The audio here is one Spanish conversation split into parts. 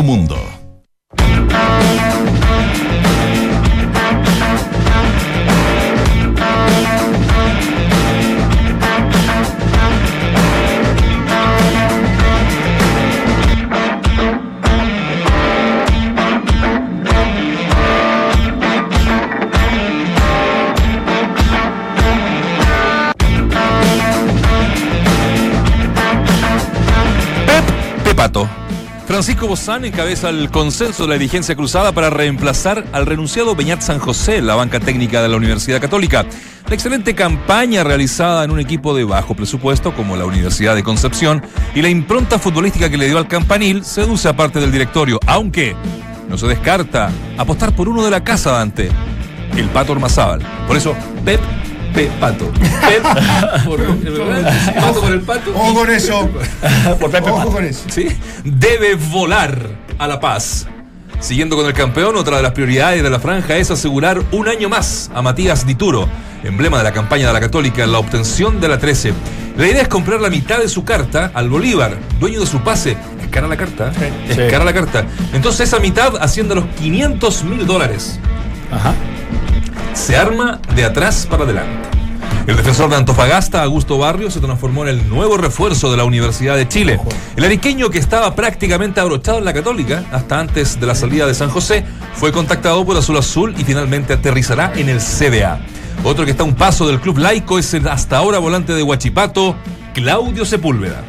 tu mundo. Francisco Bozán encabeza el consenso de la dirigencia cruzada para reemplazar al renunciado Beñat San José la banca técnica de la Universidad Católica. La excelente campaña realizada en un equipo de bajo presupuesto como la Universidad de Concepción y la impronta futbolística que le dio al campanil seduce a parte del directorio, aunque no se descarta apostar por uno de la casa Dante, el Pato Ormazábal. Por eso, Pep Pepato. Pep por, pato por el pato. Ojo con eso. Por Pepe Ojo Pato. con eso. ¿sí? Debe volar a La Paz. Siguiendo con el campeón, otra de las prioridades de la franja es asegurar un año más a Matías Dituro, emblema de la campaña de la Católica en la obtención de la 13. La idea es comprar la mitad de su carta al Bolívar, dueño de su pase. Es cara la carta, ¿eh? es Sí. cara la carta. Entonces esa mitad asciende a los 500 mil dólares. Ajá. Se arma de atrás para adelante. El defensor de Antofagasta, Augusto Barrio, se transformó en el nuevo refuerzo de la Universidad de Chile. El ariqueño que estaba prácticamente abrochado en la Católica, hasta antes de la salida de San José, fue contactado por Azul Azul y finalmente aterrizará en el CDA. Otro que está a un paso del club laico es el hasta ahora volante de Huachipato, Claudio Sepúlveda.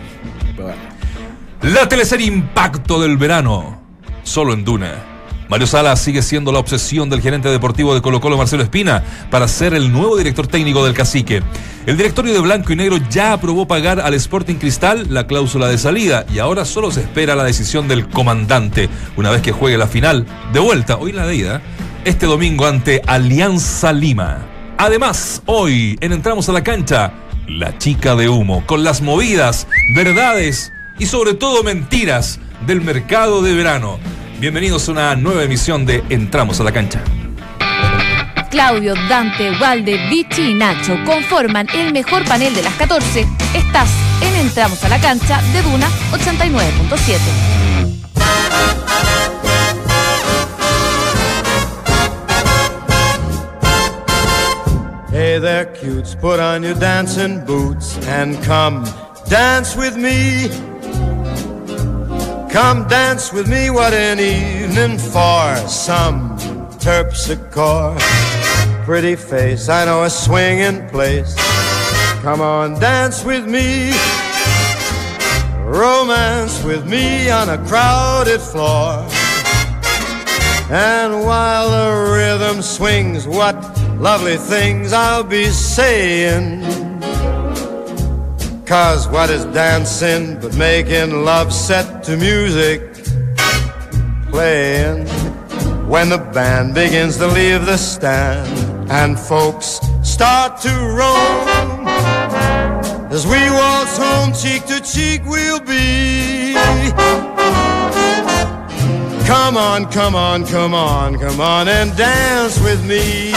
La teleserie Impacto del verano, solo en Duna. Mario Sala sigue siendo la obsesión del gerente deportivo de Colo Colo, Marcelo Espina, para ser el nuevo director técnico del cacique. El directorio de Blanco y Negro ya aprobó pagar al Sporting Cristal la cláusula de salida y ahora solo se espera la decisión del comandante una vez que juegue la final de vuelta, hoy la de ida, este domingo ante Alianza Lima. Además, hoy en Entramos a la cancha, la chica de humo, con las movidas, verdades y sobre todo mentiras del mercado de verano. Bienvenidos a una nueva emisión de Entramos a la cancha. Claudio, Dante, Walde, Vichy y Nacho conforman el mejor panel de las 14. Estás en Entramos a la cancha de Duna 89.7. Hey there, cutes, put on your dancing boots and come dance with me. Come dance with me, what an evening for some terpsichore. Pretty face, I know a swinging place. Come on, dance with me. Romance with me on a crowded floor. And while the rhythm swings, what lovely things I'll be saying. Cause what is dancing but making love set to music playing? When the band begins to leave the stand and folks start to roam. As we waltz home, cheek to cheek, we'll be. Come on, come on, come on, come on and dance with me.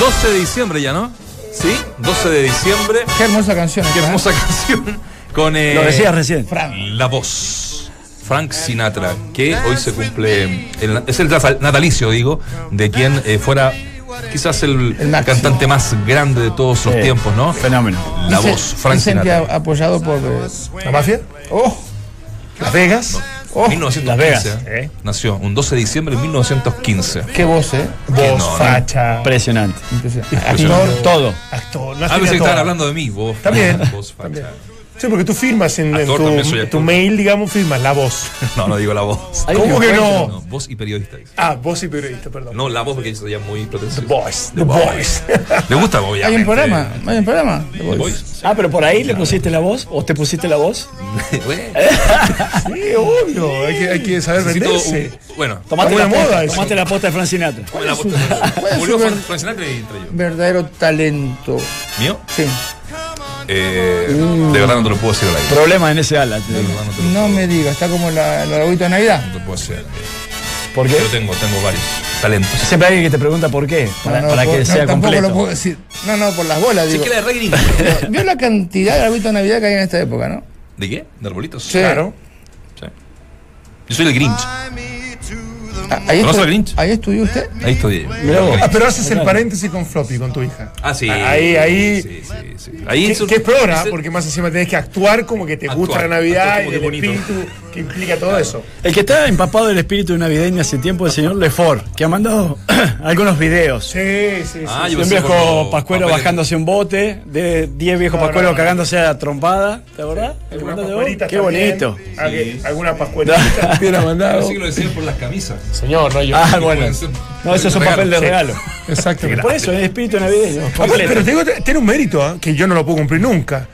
12 de diciembre ya, ¿no? Sí, 12 de diciembre. Qué hermosa canción. Qué ¿eh? hermosa canción. Con eh, Lo decías recién. la voz. Frank Sinatra, que hoy se cumple. el- es el natalicio, digo, de quien eh, fuera quizás el, El cantante más grande de todos los Sí. tiempos, ¿no? Fenómeno. La voz, Frank Sinatra. apoyado por eh, ¿La mafia? oh, Las Vegas. Oh, 1915. Las Vegas, ¿eh? Nació un 12 de diciembre de 1915. qué voz, ¿eh? Que Voz, no, no. facha, Impresionante. Impresionante. actor, Todo. actor. No que todo. estaban hablando de mí, vos. También. Vos, facha. También. Sí, porque tú firmas en, en tu, tu mail, digamos, firmas la voz. No, no digo la voz. ¿Cómo que no? No, voz y periodista. dice. Ah, voz y periodista, perdón. No, la voz porque eso ya muy pretencioso. The Voice. The The Voice. Voice. ¿Le gusta, obviamente? Hay un programa, hay un programa. The. Ah, pero por ahí le pusiste la voz o te pusiste la voz. Sí, obvio. Hay que, hay que saber necesito venderse. un- Bueno, Tomaste la posta, moda eso. tomaste la posta de Frank Sinatra. ver- Frank Sinatra y yo. Verdadero talento. ¿Mío? Sí. Eh, De verdad no te lo puedo decir al aire. Problema en ese ala. te De digo. verdad no lo, No me digas, está como la, el arbolito de Navidad. no te puedo decir. al aire. ¿Por qué? Yo tengo, tengo varios talentos. Siempre hay alguien que te pregunta por qué. Para, No, no, para por- que no, sea tampoco completo. lo puedo decir. No, no, por las bolas, digo. queda re gringo. Vio la cantidad de arbolito de Navidad que hay en esta época, ¿no? ¿De qué? ¿De arbolitos? Sí. Claro. Sí. Yo soy el Grinch. Ah, Ahí, ¿Conoce estu- Grinch? ahí estudió usted. Ahí vos. Ah, pero haces el paréntesis con Floppy, con tu hija. Ah, sí. Ahí, ahí. Sí, sí, sí. Ahí Que, es peor, ¿ah? porque más encima tenés que actuar como que te gusta la Navidad y el bonito. espíritu que implica todo eso. El que está empapado del espíritu navideño hace tiempo es el señor Lefort, que ha mandado algunos videos. Sí, sí, sí. Ah, De yo un viejo pascuero papeles. bajándose un bote, de 10 viejos No, pascueros no, no. cagándose a trompada, ¿te acordás? ¿El Qué también. bonito. Que- Algunas pascuelitas. Hubiera mandado. Que lo decían por las camisas. Señor, no yo. Ah, bueno. No, eso es un papel de sí. regalo. Exactamente. Por eso, es espíritu navideño. Pero te digo, tiene un mérito ¿ah? que yo no lo puedo cumplir nunca.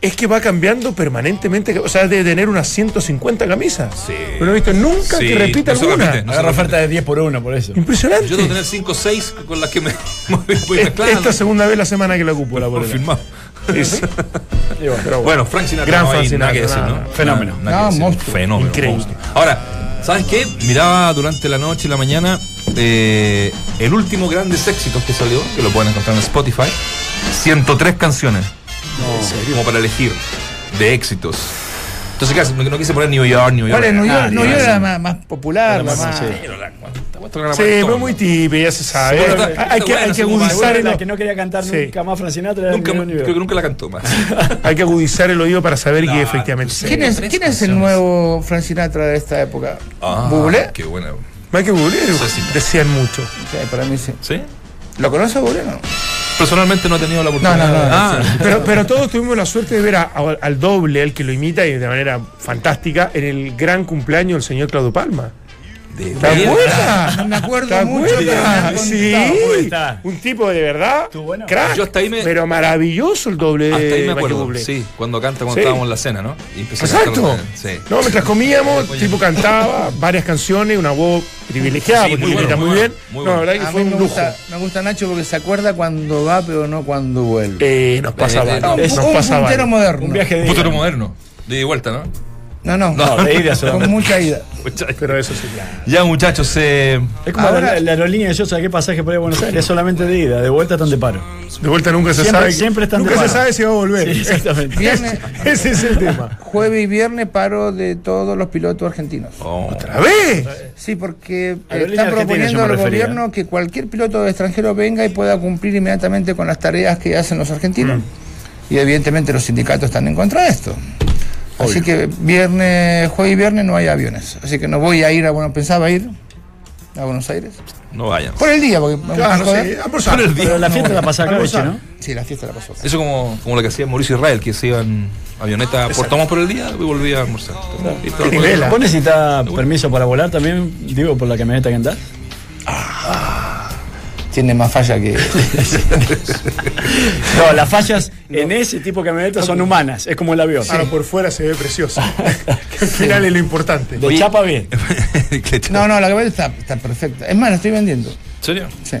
Es que va cambiando permanentemente, o sea, de tener unas 150 camisas. Sí. Pero no he visto nunca Sí, que repita no alguna. repite, no se Agarra oferta de 10 por 1 por eso. Impresionante. Yo debo tener 5 o 6 con las que me voy mezclando. Esta segunda vez la semana que la ocupo la. Confirmado. Sí, bueno. Pero bueno. Bueno, Frank Sinatra. Gran no Frank nada que decir, Sinatra, ¿no? nada. Fenómeno. Nada, nada que No, decir. monstruo. Fenómeno. Increíble. monstruo. Ahora, ¿sabes qué? Miraba durante la noche y la mañana eh, el último grandes éxitos que salió, que lo pueden encontrar en Spotify. 103 canciones. Como para elegir de éxitos. Entonces, ¿qué haces? No, no quise poner New York, New York. ¿Cuál es New York? Ah, New York era más, más popular, más, más. sí. Que Sí, pero muy típica, ya se sabe. Sí, hay, está- hay que, hay que agudizar el, la que no quería cantar Sí. nunca más era Nunca, el New York. creo que nunca la cantó más. hay que agudizar el oído para saber que Claro, efectivamente. sí. ¿Quién es, quién es el nuevo Frank Sinatra de esta época? Ah, ¿Bublé? Qué buena. Que Sí, sí. decían mucho. Sí, para mí sí. ¿Sí? ¿Lo conoce Bublé? No. Personalmente no he tenido la oportunidad. No, no, no, Ah, Pero, pero todos tuvimos la suerte de ver a- a- al doble, el que lo imita y de manera fantástica, en el gran cumpleaños del señor Claudio Palma. De ¿Te acuerdas? Me acuerdo ¿Te mucho me Sí, un tipo de verdad, bueno. crack, Yo hasta ahí me- pero maravilloso el doble Hasta ahí de me acuerdo. Bublé. Sí, cuando canta, cuando Sí. estábamos en la cena, ¿no? Y a Exacto. cantar, Sí. No, mientras comíamos, el tipo cantaba varias canciones, una voz privilegiada, Sí, porque muy bueno, muy muy bien. bueno, muy no, la bueno. verdad que A fue mí un me lujo. gusta, me gusta Nacho porque se acuerda cuando va, pero no cuando vuelve. Eh, nos pasa Eh, no, nos un puntero moderno. Un viaje de Un ida. moderno. De ida y vuelta, ¿no? No, no, No, de ida solamente. con mucha ida. Pero eso sí, claro. Ya, muchachos, eh, Es como Ahora- la, la aerolínea de yo, ¿sabes qué pasaje por ahí a Buenos Aires? Es solamente de ida, de vuelta están de paro. De vuelta nunca se Siempre- sabe. siempre están nunca de se paro. sabe si va a volver. Sí, exactamente. Viernes, Ese es el tema. jueves y viernes paro de todos los pilotos argentinos. oh, ¿Otra vez? Sí, porque Aerolínea están proponiendo al gobierno que cualquier piloto extranjero venga y pueda cumplir inmediatamente con las tareas que hacen los argentinos. Mm. Y evidentemente los sindicatos están en contra de esto. Así que viernes, jueves y viernes no hay aviones. Así que no voy a ir a bueno, pensaba ir a Buenos Aires. no vayan. Por el día, porque Claro, joder. sí, almorzar. Por el día. Pero la fiesta la pasa acá. ¿no? Sí, la fiesta la pasó. Eso como, como lo que hacía Mauricio Israel, que se iba en avioneta por tomamos por el día y volvía a almorzar. ¿ah? ¿Vos necesitas permiso para volar también, digo, por la camioneta que andás? Tiene más falla que. No, las fallas en ese tipo de camioneta son humanas, es como el avión. Ahora por fuera se ve precioso. que al final es lo importante. De chapa bien. No, no, la camioneta está, está perfecta. Es más, la estoy vendiendo. ¿En serio? Sí.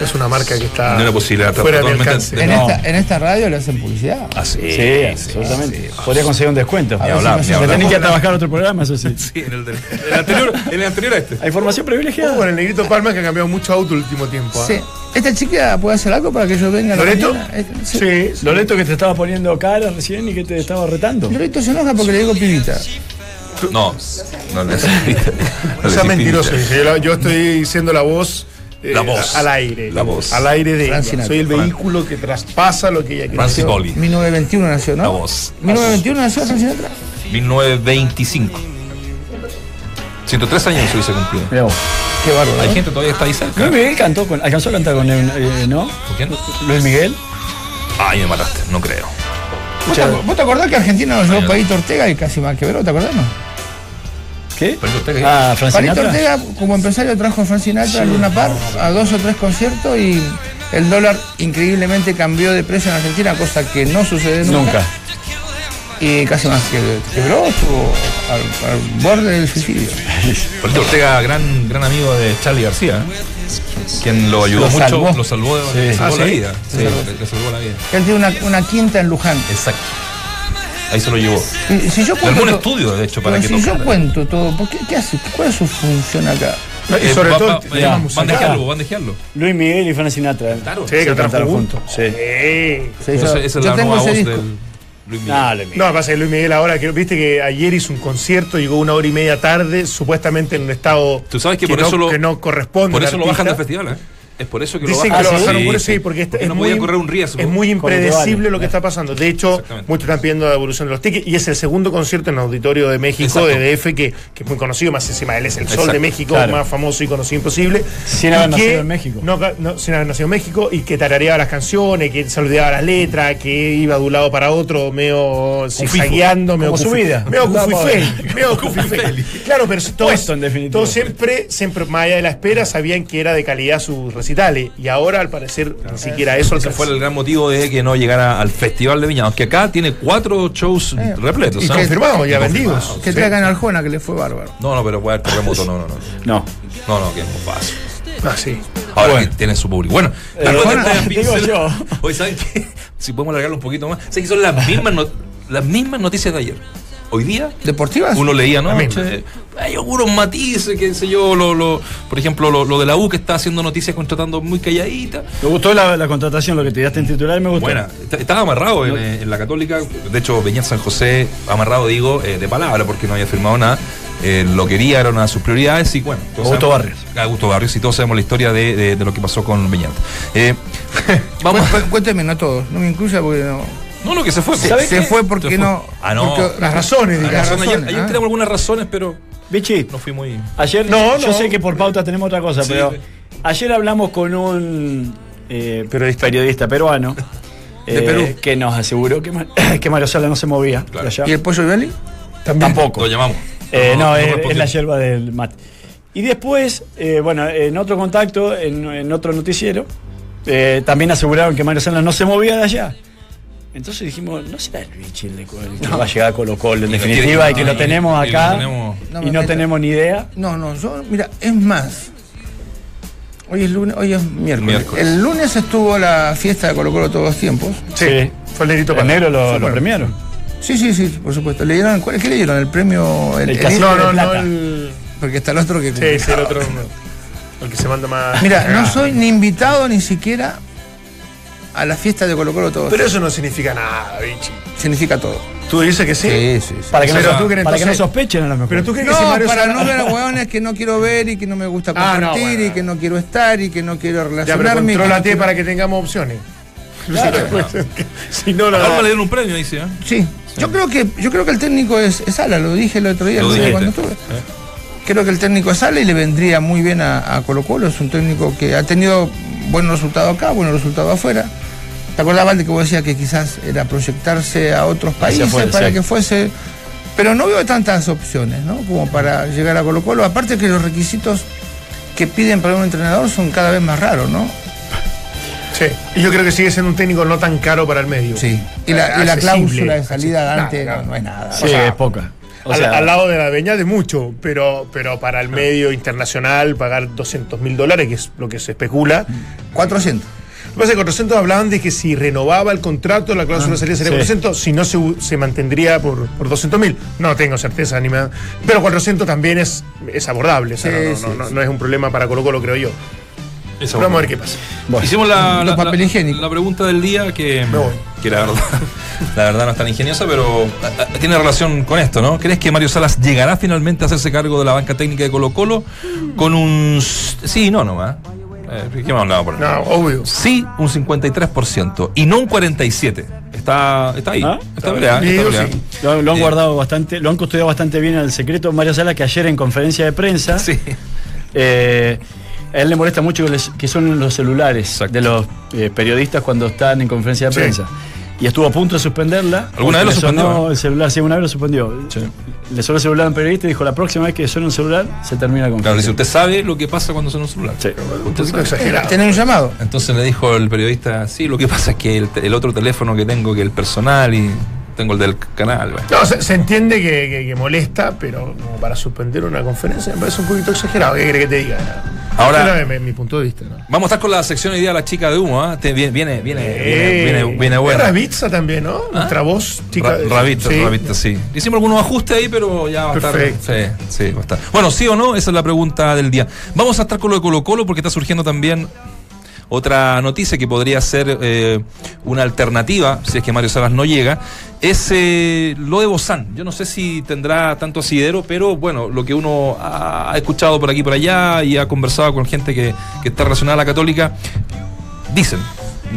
Es una marca que está No fuera de mi alcance. de- En, No. esta, en esta radio le hacen publicidad. Ah, sí. Sí, absolutamente. Podría conseguir un descuento. A si hablar, no tenés que trabajar otro programa, eso sí. Sí, en el, del- en el anterior, en el anterior a este. Hay información privilegiada. Con el negrito Palma que ha cambiado mucho auto el último tiempo. ¿ah? Sí. ¿Esta chica puede hacer algo para que yo venga a la ¿Loreto? Eh, Sí. Sí. Loreto que te estaba poniendo cara recién y que te estaba retando. Loreto se enoja porque le digo pibita. No, no le No sea mentiroso, dice. Yo, la- yo estoy siendo la voz. Eh, La voz. a- Al aire. La voz. Al aire de ella. Soy el vehículo que traspasa lo que ella quiere. Francis Boli, 1921 nació, ¿no? La voz. 1921 nació Sinatra. 1925. 103 años se hubiese cumplido. Vos. Qué bárbaro. Hay ¿no? gente todavía que está ahí cerca. Luis Miguel cantó con, alcanzó a cantar con él, eh, ¿no? ¿Con quién? Luis Miguel. Ay, me mataste, no creo. ¿Vos te, vos te acordás que Argentina nos llevó Paito Ortega y casi más quebró? ¿Te acordás? No? ¿Qué? Que- Ah, Frank Sinatra. Ortega, como empresario, trajo a Frank Sinatra a Luna Park a dos o tres conciertos y el dólar increíblemente cambió de precio en Argentina, cosa que no sucede nunca. Nunca. Y casi más que quebró, estuvo al, al borde del suicidio. Polito Ortega, gran, gran amigo de Charlie García, ¿eh? quien lo ayudó Lo mucho, salvó. lo salvó, de- le Ah, salvó la ¿sí? vida. Sí, le, le salvó la vida. Él tiene una, una quinta en Luján. Exacto. Ahí se lo llevó. Si yo En cuento algún estudio, de hecho, para que si yo cuento todo, ¿por qué, ¿qué hace? ¿Cuál es su función acá? Y Eh, sobre va- todo va- ya, musical. bandejearlo, bandejearlo. Luis Miguel y Frank Sinatra. Claro. Sí, que cantaron juntos. Sí. Sí. Sí, Esa- yo esa es la nueva voz disco. del, Luis Miguel. No, Luis Miguel. No, pasa que Luis Miguel ahora, que viste que ayer hizo un concierto, llegó una hora y media tarde, supuestamente en un estado Tú sabes que por no, eso lo- que no corresponde. Por eso lo bajan del festival, ¿eh? Es por eso que Dicen lo que lo bajan. bajaron Sí, por eso, sí. sí, porque esta- Porque es, no muy, correr un riesgo. es muy lo impredecible lo que está pasando. De hecho, muchos están pidiendo la evolución de los tickets y es el segundo concierto en el Auditorio de México, Exacto. de DF, que, que es muy conocido, más encima él es el sol Exacto. de México, Claro. más famoso y conocido imposible. Sin haber que- nacido en México. No, no, sin haber nacido en México y que tarareaba las canciones, que se olvidaba las letras, que iba de un lado para otro, medio zigzagueando, medio Como su vida. Medio. Claro, pero todos, Puesto, en definitiva. todos siempre, siempre, más allá de la espera, sabían que era de calidad sus recitales. Y ahora, al parecer, ni siquiera eso Ese fue el gran motivo de que no llegara al Festival de Viña. Aunque acá tiene cuatro shows Eh, repletos. y ¿ah? que- Confirmado, ya vendidos. Que Sí. traigan Arjona, que le fue bárbaro. No, no, pero puede haber terremoto. No, no, no. No. No, no, que es un paso. Ah, sí. Ahora Bueno. que tienen su público. Bueno, la Eh, protesta de digo yo. Hoy, ¿saben qué? Si podemos alargarlo un poquito más. ¿Saben que son las mismas, no- las mismas noticias de ayer? Hoy día ¿Deportivas? uno leía, ¿no? Hay algunos matices, qué sé yo, lo, lo- por ejemplo, lo, lo de la U que está haciendo noticias contratando muy calladita. Me gustó la, la contratación, lo que te diste en titular, me gustó. Está- estaba amarrado en, eh, en la Católica. De hecho, Beñat San José, amarrado, digo, eh, de palabra, porque no había firmado nada. Eh, lo quería, era una de sus prioridades y bueno. Augusto Barrios. Augusto Barrios, y todos sabemos la historia de, de- de lo que pasó con Beñat. Eh, vamos. Cu- cu- Cuénteme, no todos. No me incluya porque no. No, no, que se fue. Se, ¿Sabes se qué? fue porque Se fue. no. Ah, no. porque- Las razones, Las digamos. razones, ayer, ayer ah. tenemos algunas razones, pero Bichi, no fui muy. ayer, No, yo no. sé que por pauta tenemos otra cosa, Sí, pero ayer hablamos con un eh, Periodista. periodista peruano De eh, Perú. que nos aseguró que, que Mario Sala no se movía. de Claro. allá. ¿Y el pollo Viali? Tampoco. Lo llamamos. Eh, no, es la yerba del mate. Y después, eh, bueno, en otro contacto, en, en otro noticiero, eh, también aseguraron que Mario Sala no se movía de allá. Entonces dijimos, no será el Vichy el, de- el que va a llegar a Colo Colo en Y definitiva y que lo tenemos y lo acá tenemos- No y no tenemos ni idea. No, no, yo, mira, es más. Hoy es lunes, hoy es miércoles. Miércoles. El lunes estuvo la fiesta de Colo Colo todos los tiempos. Sí, fue el negrito negro lo, Sí, lo bueno. premiaron. Sí, sí, sí, por supuesto. ¿Le dieron, ¿cuál, ¿Qué le dieron? ¿El premio? El el- casino No, no, de no, plata. el. porque está el otro que. Sí, sí, el otro. no. El que se manda más. Mira, no Ah. soy ni invitado ni siquiera a la fiesta de Colo Colo todos. Pero eso no significa nada, bichi. significa todo. ¿Tú dices que sí? Sí, sí, sí. Para que, Pero no, tú crees para que no entonces- sospechen a lo mejor. Pero tú crees que No, si Mario para Sala- no ver a hueones que no quiero ver y que no me gusta Ah, no, compartir bueno. y que no quiero estar y que no quiero Ya, pero relacionarme. y que no contrólate quiero- para que tengamos opciones. si no, la le dieron un premio, dice. ¿eh? Sí, yo creo que yo creo que el técnico es, es Ala, lo dije el otro día, Lo cuándo estuve. Creo que el técnico es Ala y le vendría muy bien a, a Colo Colo, es un técnico que ha tenido buenos resultados acá, buenos resultados afuera. ¿Te acordás, Valde, que vos decías que quizás era proyectarse a otros países para sí. que fuese... Pero no veo tantas opciones, ¿no? Como para llegar a Colo Colo. Aparte que los requisitos que piden para un entrenador son cada vez más raros, ¿no? Sí. Y yo creo que sigue siendo un técnico no tan caro para el medio. Sí. Y la, y la cláusula de salida antes no, no es nada. Sí, o sea, es poca. O al, sea, al lado de la Beña de mucho, pero, pero para el medio internacional pagar 200 mil dólares, que es lo que se especula. 400. Lo que pasa es que 400 hablaban de que si renovaba el contrato, la cláusula de salida sería sí. 400, si no se, se mantendría por, por 200 mil. No tengo certeza ni me da- Pero 400 también es, es abordable, o sea, Sí, no, no- sí, no- sí. no es un problema para Colo Colo, creo yo. Pero vamos a ver qué pasa. bueno. Hicimos la, Los la- papel la- higiénico. la pregunta del día que, Me voy. que la verdad, la verdad no es tan ingeniosa, pero ah, ah, tiene relación con esto, ¿no? ¿Crees que Mario Salas llegará finalmente a hacerse cargo de la banca técnica de Colo Colo con un sí, no nomás? Eh, ¿Qué más hablaba por ahí? No, obvio. Sí, un 53% y no un 47%. Está, está ahí. ¿Ah? Está sí. Lo, lo han Eh, guardado bastante, lo han custodiado bastante bien el secreto Mario Sala, que ayer en conferencia de prensa, Sí. eh, a él le molesta mucho que, les- que son los celulares Exacto. de los eh, periodistas cuando están en conferencia de Sí. prensa. Y estuvo a punto de suspenderla. ¿Alguna vez lo suspendió? El celular, sí, una vez lo suspendió. Sí. Le sonó el celular a un periodista y dijo: La próxima vez que suene un celular, se termina la Claro, dice, usted sabe lo que pasa cuando suena un celular. Sí. Tener un llamado. Entonces le dijo el periodista, sí, lo que pasa es que el otro teléfono que tengo, que el personal, y tengo el del canal. No, se, se entiende que, que- que molesta, pero como para suspender una conferencia me parece un poquito exagerado. ¿Qué crees que te diga? Ahora- mi, mi punto de vista. ¿no? Vamos a estar con la sección hoy día de la chica de humo, ¿ah? Te- viene, viene, viene, Eh, viene, viene, buena. Rabitza también, ¿no? Nuestra voz, chica. Ra- Rabita, sí. Rabita, sí. Hicimos algunos ajustes ahí, pero ya va a estar. Perfecto. Sí, sí, va a estar. Bueno, sí o no, esa es la pregunta del día. Vamos a estar con lo de Colo Colo porque está surgiendo también Otra noticia que podría ser eh, una alternativa, si es que Mario Salas no llega, es eh, lo de Bozán. Yo no sé si tendrá tanto asidero, pero bueno, lo que uno ha escuchado por aquí y por allá y ha conversado con gente que, que está relacionada a la católica, dicen,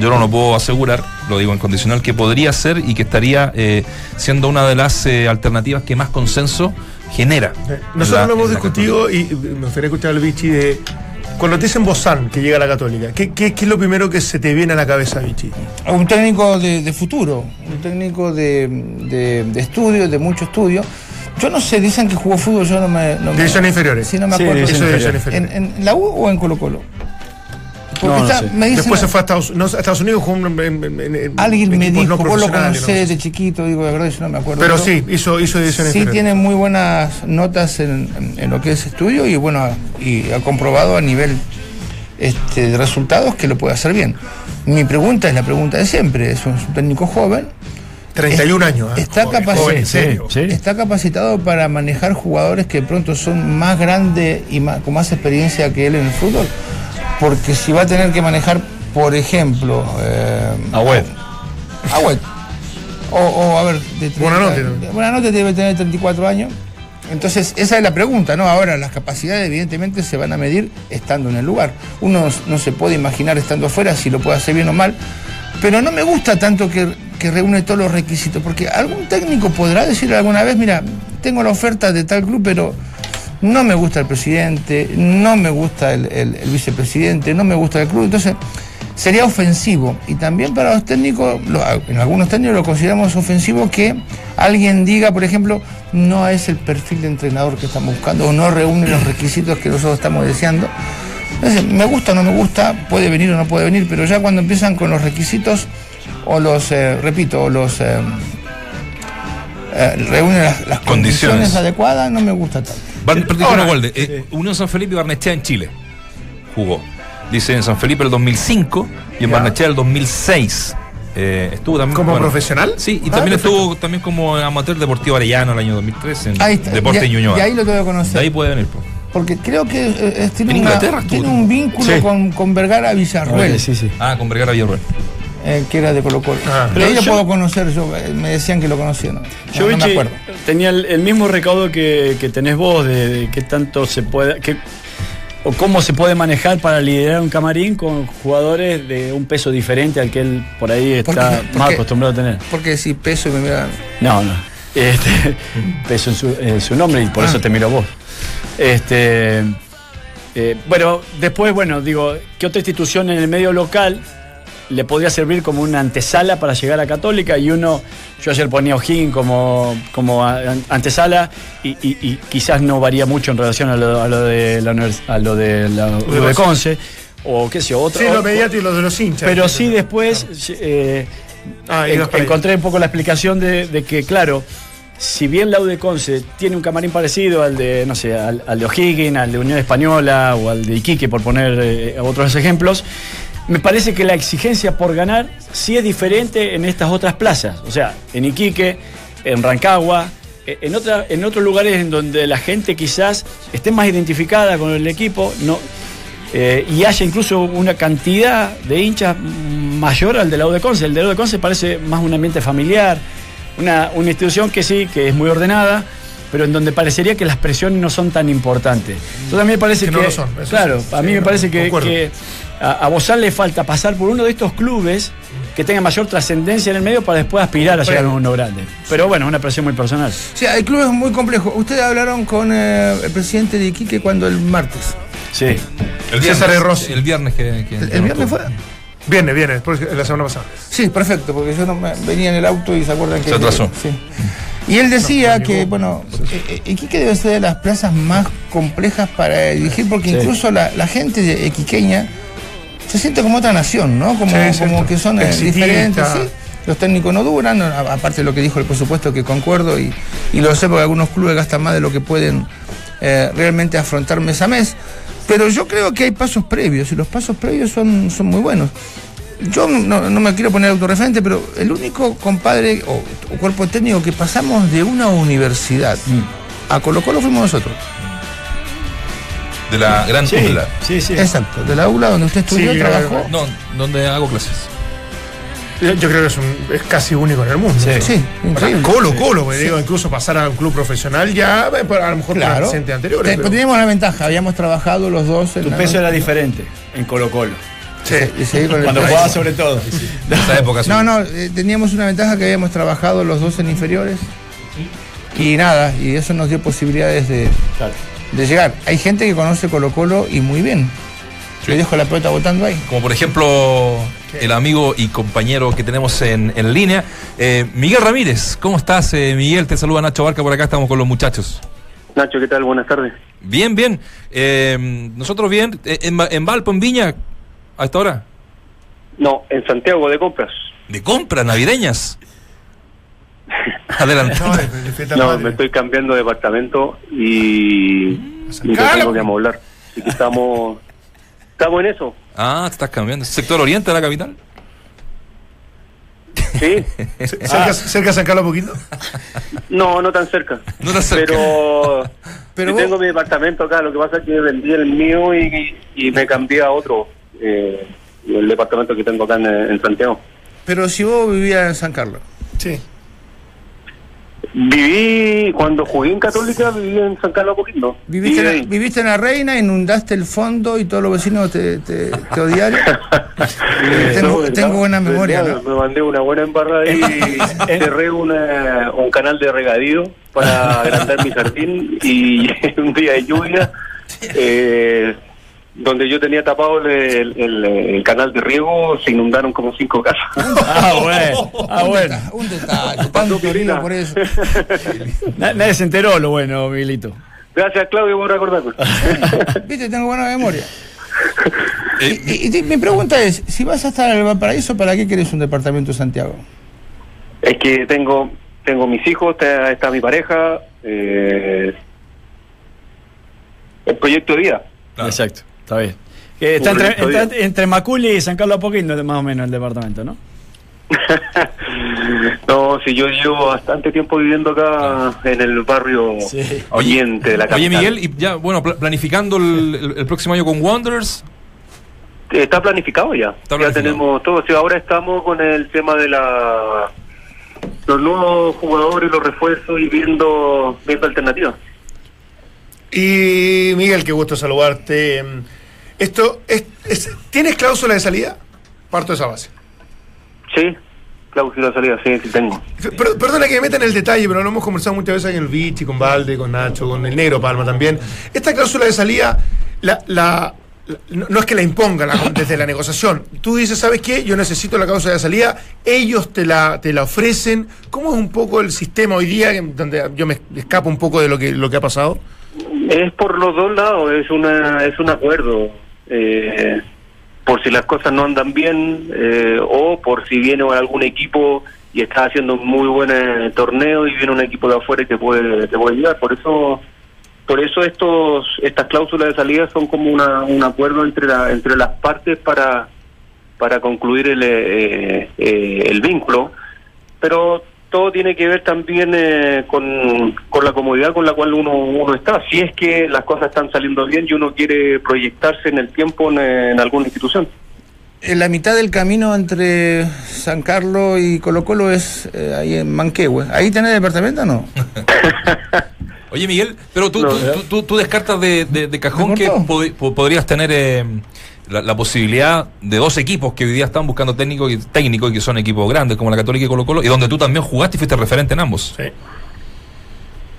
yo no lo puedo asegurar, lo digo en condicional, que podría ser y que estaría eh, siendo una de las eh, alternativas que más consenso genera. En Nosotros la- lo hemos discutido y y me gustaría escuchar al Vichy de. Cuando te dicen Bozán que llega a la Católica, ¿qué, qué, qué es lo primero que se te viene a la cabeza, Vichy? Un técnico de, de futuro, un técnico de, de- de estudio, de mucho estudio. Yo no sé, dicen que jugó fútbol, yo no me. No me- Divisiones inferiores. Sí, no me Sí, acuerdo. divisiones Eso de inferiores. ¿En, en la U o en Colo Colo? Porque No, no está- sé. me dicen- Después se fue a Estados, no, a Estados Unidos, jugó en, en- en- en Alguien me dijo, no vos lo conocés ¿no? desde chiquito, digo, de verdad, yo no me acuerdo. Pero sí, hizo, hizo divisiones Sí tiene muy buenas notas en, en- en lo que es estudio y bueno, y ha comprobado a nivel este, de resultados que lo puede hacer bien. Mi pregunta es la pregunta de siempre, es un, es un técnico joven, 31 años. ¿eh? está, Joven, capaci- joven, en Sí, serio. sí. está capacitado para manejar jugadores que de pronto son más grandes y más- con más experiencia que él en el fútbol, porque si va a tener que manejar, por ejemplo, eh, Agüed. Agüed. O, o, a ver, de 30 Buenanote, de- Buenanote debe tener 34 años. Entonces, esa es la pregunta, ¿no? Ahora, las capacidades evidentemente se van a medir estando en el lugar. Uno no, no se puede imaginar estando afuera si lo puede hacer bien o mal, pero no me gusta tanto que, que reúne todos los requisitos, porque algún técnico podrá decir alguna vez, mira, tengo la oferta de tal club, pero no me gusta el presidente, no me gusta el, el- el vicepresidente, no me gusta el club, entonces sería ofensivo. Y también para los técnicos, en algunos técnicos lo consideramos ofensivo que alguien diga, por ejemplo, no es el perfil de entrenador que estamos buscando o no reúne los requisitos que nosotros estamos deseando. Entonces, me gusta o no me gusta, puede venir o no puede venir, pero ya cuando empiezan con los requisitos o los, eh, repito, o los... eh, eh, reúnen las, las Condiciones. condiciones adecuadas, no me gusta tanto. Ahora, disculpa, Walde. Eh, Unión San Felipe y Barnechea en Chile. Jugó. Dice en San Felipe el 2005 y en Ya. Barnechea el 2006. Eh, estuvo también ¿Como bueno, profesional? Sí, y Ah, también perfecto. estuvo también como amateur deportivo Arellano el año 2003 en Ahí está. Deporte y, Ñuñoa. y ahí lo tengo que conocer. De ahí puede venir. po. Porque creo que eh, eh, tiene, una- tiene un vínculo Sí. con, con Vergara Villarruel, Sí, sí. Ah, con Vergara Villarruel. Eh, que era de Colo Colo. Ah. Pero ahí Pero lo yo- puedo conocer, yo, eh, me decían que lo conocía, ¿no? No, Yo no me acuerdo. tenía el, el mismo recaudo que, que tenés vos de, de qué tanto se puede. qué- o cómo se puede manejar para liderar un camarín con jugadores de un peso diferente al que él por ahí está ¿Por qué? más acostumbrado a tener. Porque si peso y me miran. No, no. Este, peso en su, en su nombre y por Ah. eso te miro a vos. Este, eh, bueno, después, bueno, digo, ¿qué otra institución en el medio local le podría servir como una antesala para llegar a Católica? Y uno, yo ayer ponía O'Higgins como, como antesala y, y- y quizás no varía mucho en relación a lo, a lo de la, a lo de la de Conce o qué sé yo, otro. Sí, lo mediático y lo de los hinchas. pero sí después eh, Ah, en- encontré un poco la explicación de, de que, claro, si bien la de Conce tiene un camarín parecido al de, no sé, al, al de O'Higgins, al de Unión Española o al de Iquique, por poner eh, otros ejemplos, me parece que la exigencia por ganar sí es diferente en estas otras plazas. O sea, en Iquique, en Rancagua, eh, en, otra, en otros lugares en donde la gente quizás esté más identificada con el equipo, no, eh, y haya incluso una cantidad de hinchas mayor al de la U de Conce. El de la U de Conce parece más un ambiente familiar, una, una institución que sí, que es muy ordenada, pero en donde parecería que las presiones no son tan importantes. Entonces a mí me parece Que que, no lo son, eso claro, sí, a sí, mí me no, parece que a, a Bozal le falta pasar por uno de estos clubes que tenga mayor trascendencia en el medio para después aspirar a llegar a uno grande. Pero bueno, es una presión muy personal. Sí, el club es muy complejo. Ustedes hablaron con eh, el presidente de Iquique cuando el martes. Sí. El César E. Rossi. El viernes que. que- ¿El, viernes fue? Viene, viene, porque la semana pasada. Sí, perfecto, porque yo no me- venía en el auto y se acuerdan que. Se atrasó. Sí. Y él decía que, bueno, eh, eh, Iquique debe ser de las plazas más complejas para dirigir, porque Sí. incluso la, la gente de iquiqueña se siente como otra nación, ¿no? Como, Sí, como que son eh, Exitista. diferentes, ¿sí? Los técnicos no duran, aparte de lo que dijo el presupuesto que concuerdo y, y lo sé porque algunos clubes gastan más de lo que pueden eh, realmente afrontar mes a mes. Pero yo creo que hay pasos previos y los pasos previos son, son muy buenos. Yo no, no me quiero poner autorreferente, pero el único compadre o, o cuerpo técnico que pasamos de una universidad a Colo Colo fuimos nosotros. De la Gran Sí, sí, sí. Exacto, del aula donde usted estudió, Sí, trabajó. No, donde hago clases. Yo, yo creo que es, un- es casi único en el mundo. Sí. Sí. Colo, Colo, me digo, incluso pasar a un club profesional ya, eh, a lo mejor Claro. anteriores. Te- pero- Teníamos la ventaja, habíamos trabajado los dos en Tu la peso noche. era diferente en Colo Colo. Sí. El Cuando país. jugaba sobre todo. De esa época. sí. No, no, eh, teníamos una ventaja que habíamos trabajado los dos en inferiores. Y nada, y eso nos dio posibilidades de, Claro. De llegar. Hay gente que conoce Colo Colo y muy bien. Le dejo la pelota votando ahí. Como por ejemplo el amigo y compañero que tenemos en, en línea, eh, Miguel Ramírez. ¿Cómo estás, eh, Miguel? Te saluda Nacho Barca por acá, estamos con los muchachos. Nacho, ¿qué tal? Buenas tardes. Bien, bien. Eh, nosotros bien. Eh, en, en Valpo, en Viña, a esta hora. No, en Santiago de compras. De compras navideñas. Adelante. No, me estoy cambiando de departamento y, y tengo que amoblar. Así que estamos, estamos en eso. Ah, te estás cambiando. ¿Sector oriente de la capital? ¿Sí? Cerca, cerca de San Carlos poquito. No, no tan cerca. No tan cerca. Pero, Pero yo tengo mi departamento acá. Lo que pasa es que vendí el mío y, y me cambié a otro. eh, el departamento que tengo acá en, en Santiago. Pero si vos vivías en San Carlos. Sí. Viví, cuando jugué en Católica, viví en San Carlos Poquito. Viviste, viviste en la Reina, inundaste el fondo y todos los vecinos te, te, te odiaron. tengo, ¿verdad? tengo buena memoria. Me mandé una buena embarrada y cerré una- un canal de regadío para agrandar mi jardín y un día de lluvia eh, donde yo tenía tapado el, el- el canal de riego se inundaron como cinco casas. Ah, bueno. Ah, bueno. Un detalle, querido por eso. Na- Nadie se enteró lo bueno, Miguelito. Gracias Claudio por recordarme. Viste, tengo buena memoria. Eh, Y, y mi pregunta es, si vas a estar en el Valparaíso, ¿para qué querés un departamento en Santiago? es que tengo tengo mis hijos, está, está mi pareja, eh, el proyecto de vida. Claro. Exacto, está bien. Que está entre, está entre Maculi y San Carlos Apoquindo, más o menos, el departamento, ¿no? no, si yo llevo bastante tiempo viviendo acá en el barrio Sí. oyente de la Oye, capital. Miguel, y ya, bueno, pla- planificando el, el- el próximo año con Wanderers. Está planificado ya. Está ya planificado. tenemos todo. Sí, ahora estamos con el tema de la los nuevos jugadores, los refuerzos y viendo, viendo alternativas. Y Miguel, qué gusto saludarte. Esto es, es- ¿Tienes cláusula de salida? Parto de esa base. Sí, cláusula de salida, sí, sí tengo. Per- perdona que me meta en el detalle, pero lo hemos conversado muchas veces en el Vichy, con Valde, con Nacho, con el Negro Palma también. Esta cláusula de salida, la, no, no es que la impongan la- desde la negociación. Tú dices, ¿sabes qué? Yo necesito la cláusula de salida, ellos te la, te la ofrecen. ¿Cómo es un poco el sistema hoy día, donde yo me escapo un poco de lo que, lo que ha pasado? Es por los dos lados, es una es un acuerdo. eh, por si las cosas no andan bien eh, o por si viene algún equipo y está haciendo un muy buen eh, torneo y viene un equipo de afuera y te puede te puede ayudar. Por eso por eso estos estas cláusulas de salida son como una, un acuerdo entre la, entre las partes para para concluir el eh, eh, el vínculo, pero todo tiene que ver también eh, con, con la comodidad con la cual uno, uno está. Si es que las cosas están saliendo bien y uno quiere proyectarse en el tiempo en, en alguna institución. En la mitad del camino entre San Carlos y Colo Colo es eh, ahí en Manquehue. ¿Ahí tenés departamento o no? Oye, Miguel, pero tú, No, tú, tú- tú- tú descartas de, de- de cajón ¿Me que pod- podrías tener eh, la, la posibilidad de dos equipos que hoy día están buscando técnicos y técnicos y que son equipos grandes como la Católica y Colo Colo y donde tú también jugaste y fuiste referente en ambos. Sí.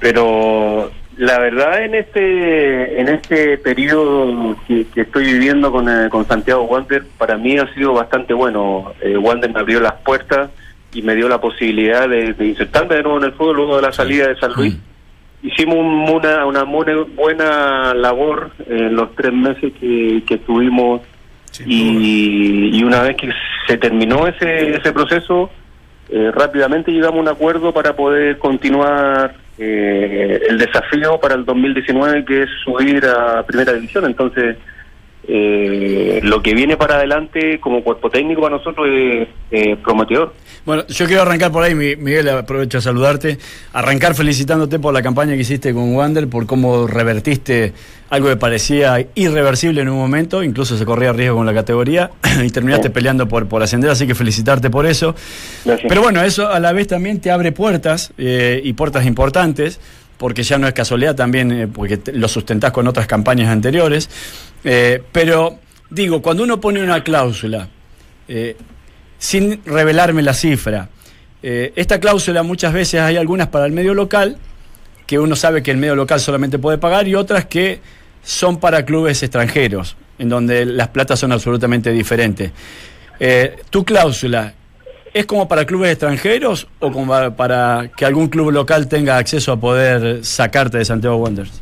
Pero la verdad en este en este periodo que, que estoy viviendo con, eh, con Santiago Wander, para mí ha sido bastante bueno. Eh, Wander me abrió las puertas y me dio la posibilidad de, de insertarme de nuevo en el fútbol luego de la salida de San Luis. Hicimos un- una, una buena labor en los tres meses que, que estuvimos y, y una vez que se terminó ese, ese proceso, eh, rápidamente llegamos a un acuerdo para poder continuar eh, el desafío para el 2019, que es subir a Primera División. Entonces, eh, lo que viene para adelante como cuerpo técnico para nosotros es eh, prometedor. Bueno, yo quiero arrancar por ahí, Mi- Miguel, aprovecho a saludarte. Arrancar felicitándote por la campaña que hiciste con Wander, por cómo revertiste algo que parecía irreversible en un momento, incluso se corría riesgo con la categoría, y terminaste Sí. peleando por, por ascender, así que felicitarte por eso. Gracias. Pero bueno, eso a la vez también te abre puertas, eh, y puertas importantes, porque ya no es casualidad también, eh, porque te- lo sustentás con otras campañas anteriores. Eh, pero digo, cuando uno pone una cláusula, eh, sin revelarme la cifra, eh, esta cláusula muchas veces hay algunas para el medio local, que uno sabe que el medio local solamente puede pagar, y otras que son para clubes extranjeros, en donde las platas son absolutamente diferentes. Eh, ¿Tu cláusula es como para clubes extranjeros o como para, que algún club local tenga acceso a poder sacarte de Santiago Wanderers?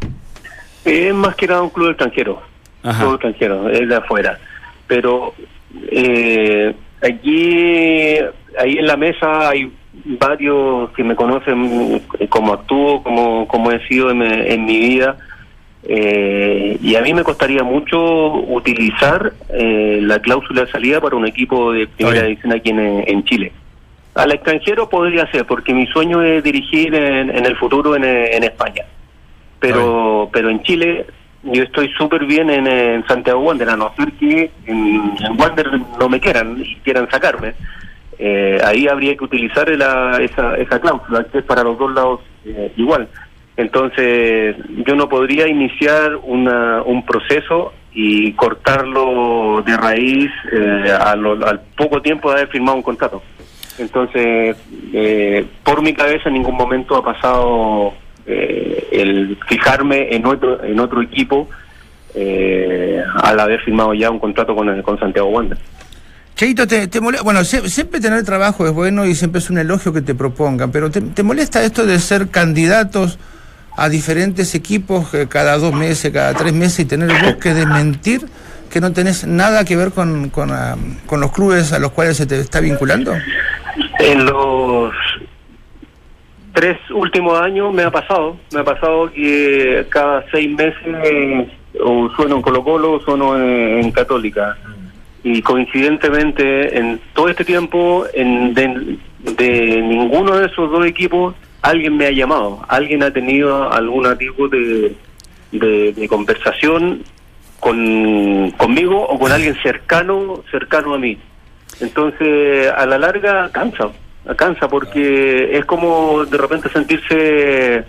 Es más que nada un club extranjero. Ajá. Club extranjero, es de afuera. Pero eh, aquí, ahí en la mesa hay varios que me conocen como actúo, como, como he sido en, en mi vida. Eh, y a mí me costaría mucho utilizar eh, la cláusula de salida para un equipo de primera bien. división aquí en, en Chile. Al extranjero podría ser, porque mi sueño es dirigir en, en el futuro en, en España. Pero, pero en Chile yo estoy súper bien en, en Santiago Wander, a no ser que en, en Wander no me quieran y quieran sacarme. Eh, ahí habría que utilizar la- esa, esa cláusula, que es para los dos lados eh, igual. Entonces, yo no podría iniciar una, un proceso y cortarlo de raíz eh, a lo- al poco tiempo de haber firmado un contrato. Entonces, eh, por mi cabeza en ningún momento ha pasado eh, el fijarme en otro en otro equipo eh, al haber firmado ya un contrato con, el- con Santiago Wander. Cheito, te, te mole- bueno, sie- siempre tener trabajo es bueno y siempre es un elogio que te propongan, pero ¿te, te molesta esto de ser candidatos a diferentes equipos eh, cada dos meses, cada tres meses y tener vos que desmentir que no tenés nada que ver con, con, ah, con los clubes a los cuales se te está vinculando? En los tres últimos años me ha pasado, me ha pasado que cada seis meses o sueno en Colo Colo o sueno en, Católica. Y coincidentemente en todo este tiempo en, de, ninguno de esos dos equipos alguien me ha llamado, alguien ha tenido algún tipo de, de, de conversación con, conmigo o con alguien cercano cercano a mí. Entonces, a la larga cansa, cansa porque es como de repente sentirse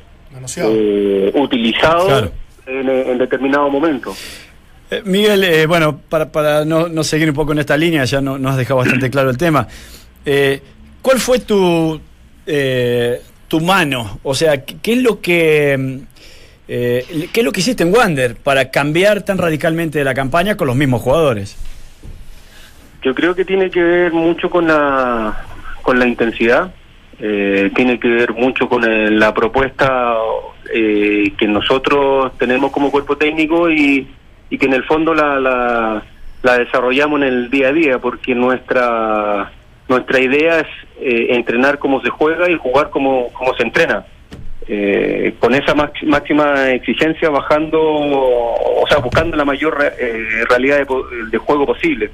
eh, utilizado Claro. en, en determinado momento. Eh, Miguel, eh, bueno, para, para no, no seguir un poco en esta línea, ya no, nos has dejado bastante claro el tema. Eh, ¿Cuál fue tu, eh, tu mano? O sea, ¿qué, es lo que... mm, eh, ¿Qué es lo que hiciste en Wander para cambiar tan radicalmente de la campaña con los mismos jugadores? Yo creo que tiene que ver mucho con la con la intensidad, eh, tiene que ver mucho con el- la propuesta eh, que nosotros tenemos como cuerpo técnico y, y que en el fondo la, la, la desarrollamos en el día a día, porque nuestra nuestra idea es eh, entrenar como se juega y jugar como, como se entrena. Eh, con esa máxima exigencia bajando, o sea, buscando la mayor eh, realidad de, de juego posible.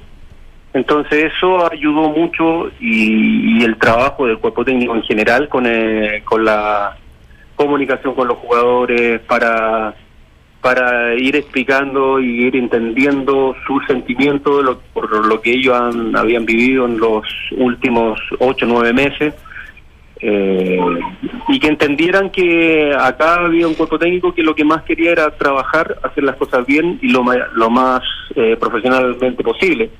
Entonces eso ayudó mucho y, el trabajo del cuerpo técnico en general con, eh, con la comunicación con los jugadores para para ir explicando y ir entendiendo sus sentimientos lo- por lo que ellos han, habían vivido en los últimos ocho nueve meses eh, y que entendieran que acá había un cuerpo técnico que lo que más quería era trabajar, hacer las cosas bien y lo, lo más eh, profesionalmente posible.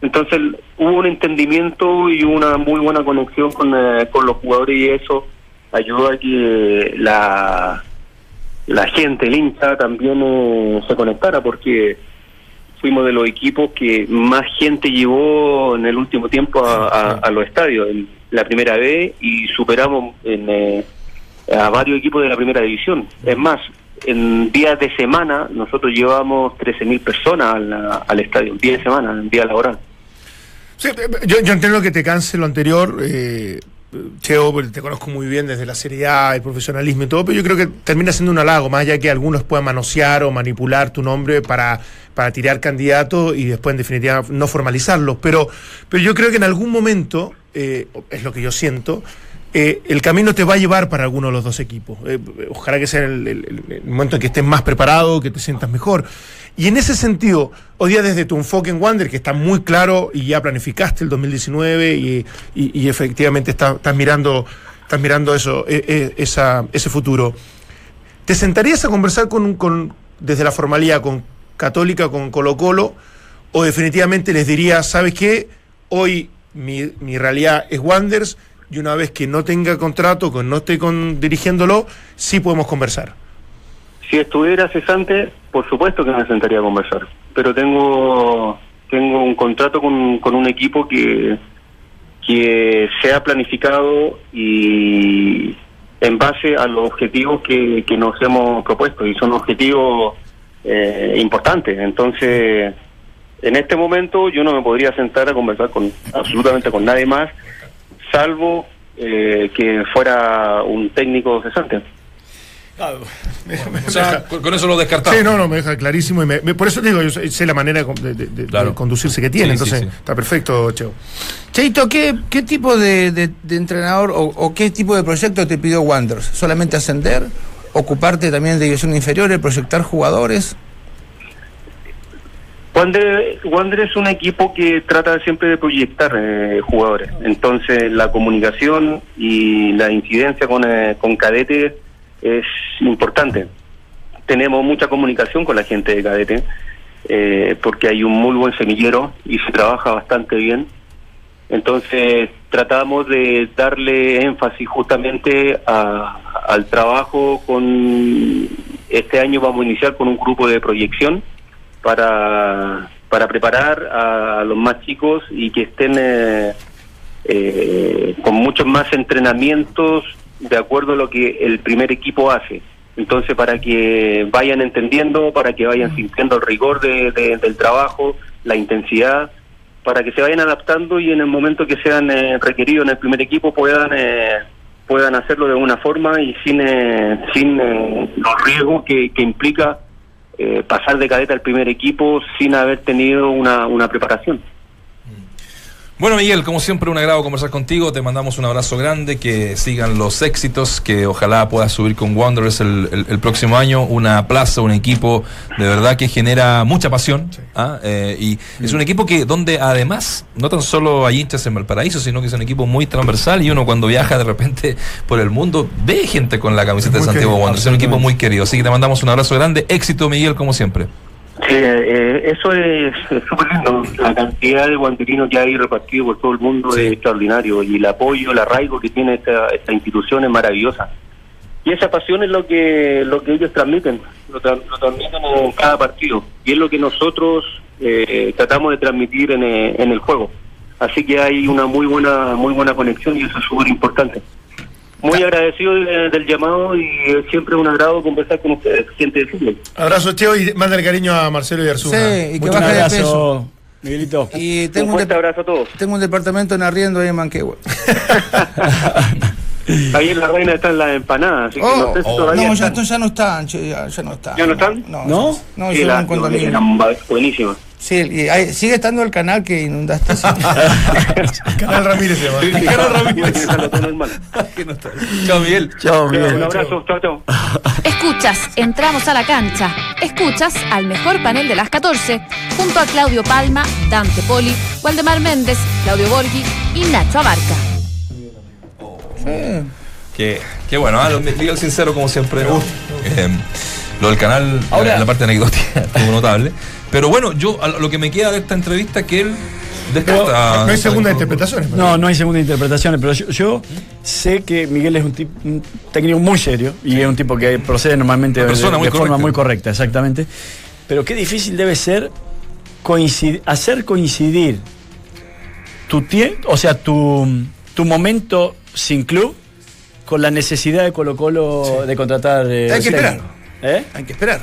Entonces hubo un entendimiento y una muy buena conexión con, eh, con los jugadores y eso ayudó a que la, la gente, el hincha, también eh, se conectara porque fuimos de los equipos que más gente llevó en el último tiempo a, a- a los estadios, en la primera vez, y superamos en, eh, a varios equipos de la primera división. Es más, en días de semana nosotros llevamos 13.000 personas al, al estadio, día de semana, en día laboral. Sí, eh, yo, entiendo que te canse lo anterior, eh, Cheo, te conozco muy bien desde la Serie A, el profesionalismo y todo, pero yo creo que termina siendo un halago, más allá que algunos puedan manosear o manipular tu nombre para, para tirar candidatos y después, en definitiva, no formalizarlos. Pero, pero yo creo que en algún momento, eh, es lo que yo siento, eh, el camino te va a llevar para alguno de los dos equipos. Eh, ojalá que sea el, momento en que estés más preparado, que te sientas mejor. Y en ese sentido, hoy día desde tu enfoque en Wander, que está muy claro y ya planificaste el 2019 y, efectivamente está- estás mirando, mirando eso, eh, eh, esa- ese futuro, ¿te sentarías a conversar con desde la formalidad con Católica, con Colo Colo, o definitivamente les dirías, ¿sabes qué? Hoy mi, mi realidad es Wanders y una vez que no tenga contrato, que no esté con, dirigiéndolo, sí podemos conversar. Si estuviera cesante, por supuesto que me sentaría a conversar. Pero tengo tengo un contrato con, con un equipo que, que se ha planificado y en base a los objetivos que, que nos hemos propuesto. Y son objetivos eh, importantes. Entonces, en este momento yo no me podría sentar a conversar con absolutamente con nadie más, salvo eh, que fuera un técnico cesante. O sea, con, eso lo descartamos. Sí, no, no, me deja clarísimo. Y me- me- por eso te digo, yo sé, la manera de, de- de- Claro. de conducirse que tiene. Sí, entonces, sí, sí. está perfecto, Cheo. Cheito, ¿qué, qué tipo de, de- de entrenador o, o qué tipo de proyecto te pidió Wanderers? ¿Solamente ascender? ¿Ocuparte también de división inferiores? ¿Proyectar jugadores? Wander, Wander es un equipo que trata siempre de proyectar eh, jugadores. Entonces, la comunicación y la incidencia con, eh, con cadete es importante. Tenemos mucha comunicación con la gente de cadete eh, porque hay un muy buen semillero y se trabaja bastante bien. Entonces, tratamos de darle énfasis justamente a- al trabajo con... Este año vamos a iniciar con un grupo de proyección para, para preparar a los más chicos y que estén eh, eh, con muchos más entrenamientos de acuerdo a lo que el primer equipo hace. Entonces, para que vayan entendiendo, para que vayan sintiendo el rigor de- de- del trabajo, la intensidad, para que se vayan adaptando y en el momento que sean eh, requeridos en el primer equipo puedan eh, puedan hacerlo de una forma y sin eh, sin eh, los riesgos que, que implica eh, pasar de cadeta al primer equipo sin haber tenido una, una preparación. Bueno, Miguel, como siempre, un agrado conversar contigo. Te mandamos un abrazo grande, que sigan los éxitos, que ojalá puedas subir con Wanderers el, el- el próximo año. Una plaza, un equipo de verdad que genera mucha pasión. ¿ah? Eh, y es un equipo que, donde además, no tan solo hay hinchas en Valparaíso, sino que es un equipo muy transversal. Y uno, cuando viaja de repente por el mundo, ve gente con la camiseta de Santiago querido, Wanderers. Es un equipo muy querido. Así que te mandamos un abrazo grande. Éxito, Miguel, como siempre. Sí, eh, eso es súper lindo. La cantidad de guanderinos que hay repartidos por todo el mundo es extraordinario y el apoyo, el arraigo que tiene esta, esta institución es maravillosa. Y esa pasión es lo que lo que ellos transmiten, lo, tra- lo transmiten en cada partido y es lo que nosotros eh, tratamos de transmitir en, eh, en el juego. Así que hay una muy buena muy buena conexión y eso es súper importante. Muy agradecido de- del llamado y es siempre un agrado conversar con ustedes, gente de fútbol. Abrazo, Cheo, y manda el cariño a Marcelo y Arzuna. Sí, y que Un baje de peso. Miguelito. Y Un tengo un, fuerte de- abrazo a todos. tengo un departamento en arriendo ahí en Manquehue. Ahí en la reina están las empanadas, así que Oh, no sé si oh, todavía no, ya, están. ya no están, ya, ya no están. ¿Ya no están? No, ¿No? ya- no, Sí, hicieron la- un condominio. eran buenísimas. Sí, y sigue estando el canal que inundaste. Canal Ramírez se llama. Todo normal. Chao, Miguel. Chao, Un abrazo, chao, chao. Escuchas, entramos a la cancha. Escuchas al mejor panel de las 14, junto a Claudio Palma, Dante Poli, Waldemar Méndez, Claudio Borghi y Nacho Abarca. Sí. Qué, qué bueno, ah, lo- Miguel Sincero como siempre. Eh, lo del canal, Ahora- la, la parte anecdótica, estuvo notable. Pero bueno, yo a lo que me queda de esta entrevista que él descarta. No hay segunda interpretación. No, no hay segunda interpretación, pero yo, yo sé que Miguel es un, tip- un técnico muy serio y es un tipo que procede normalmente de, forma muy correcta, exactamente. Pero qué difícil debe ser coincid- hacer coincidir tu tiempo, o sea, tu, tu momento sin club con la necesidad de Colo Colo de contratar. eh, Hay que esperar. ¿Eh? Hay que esperar.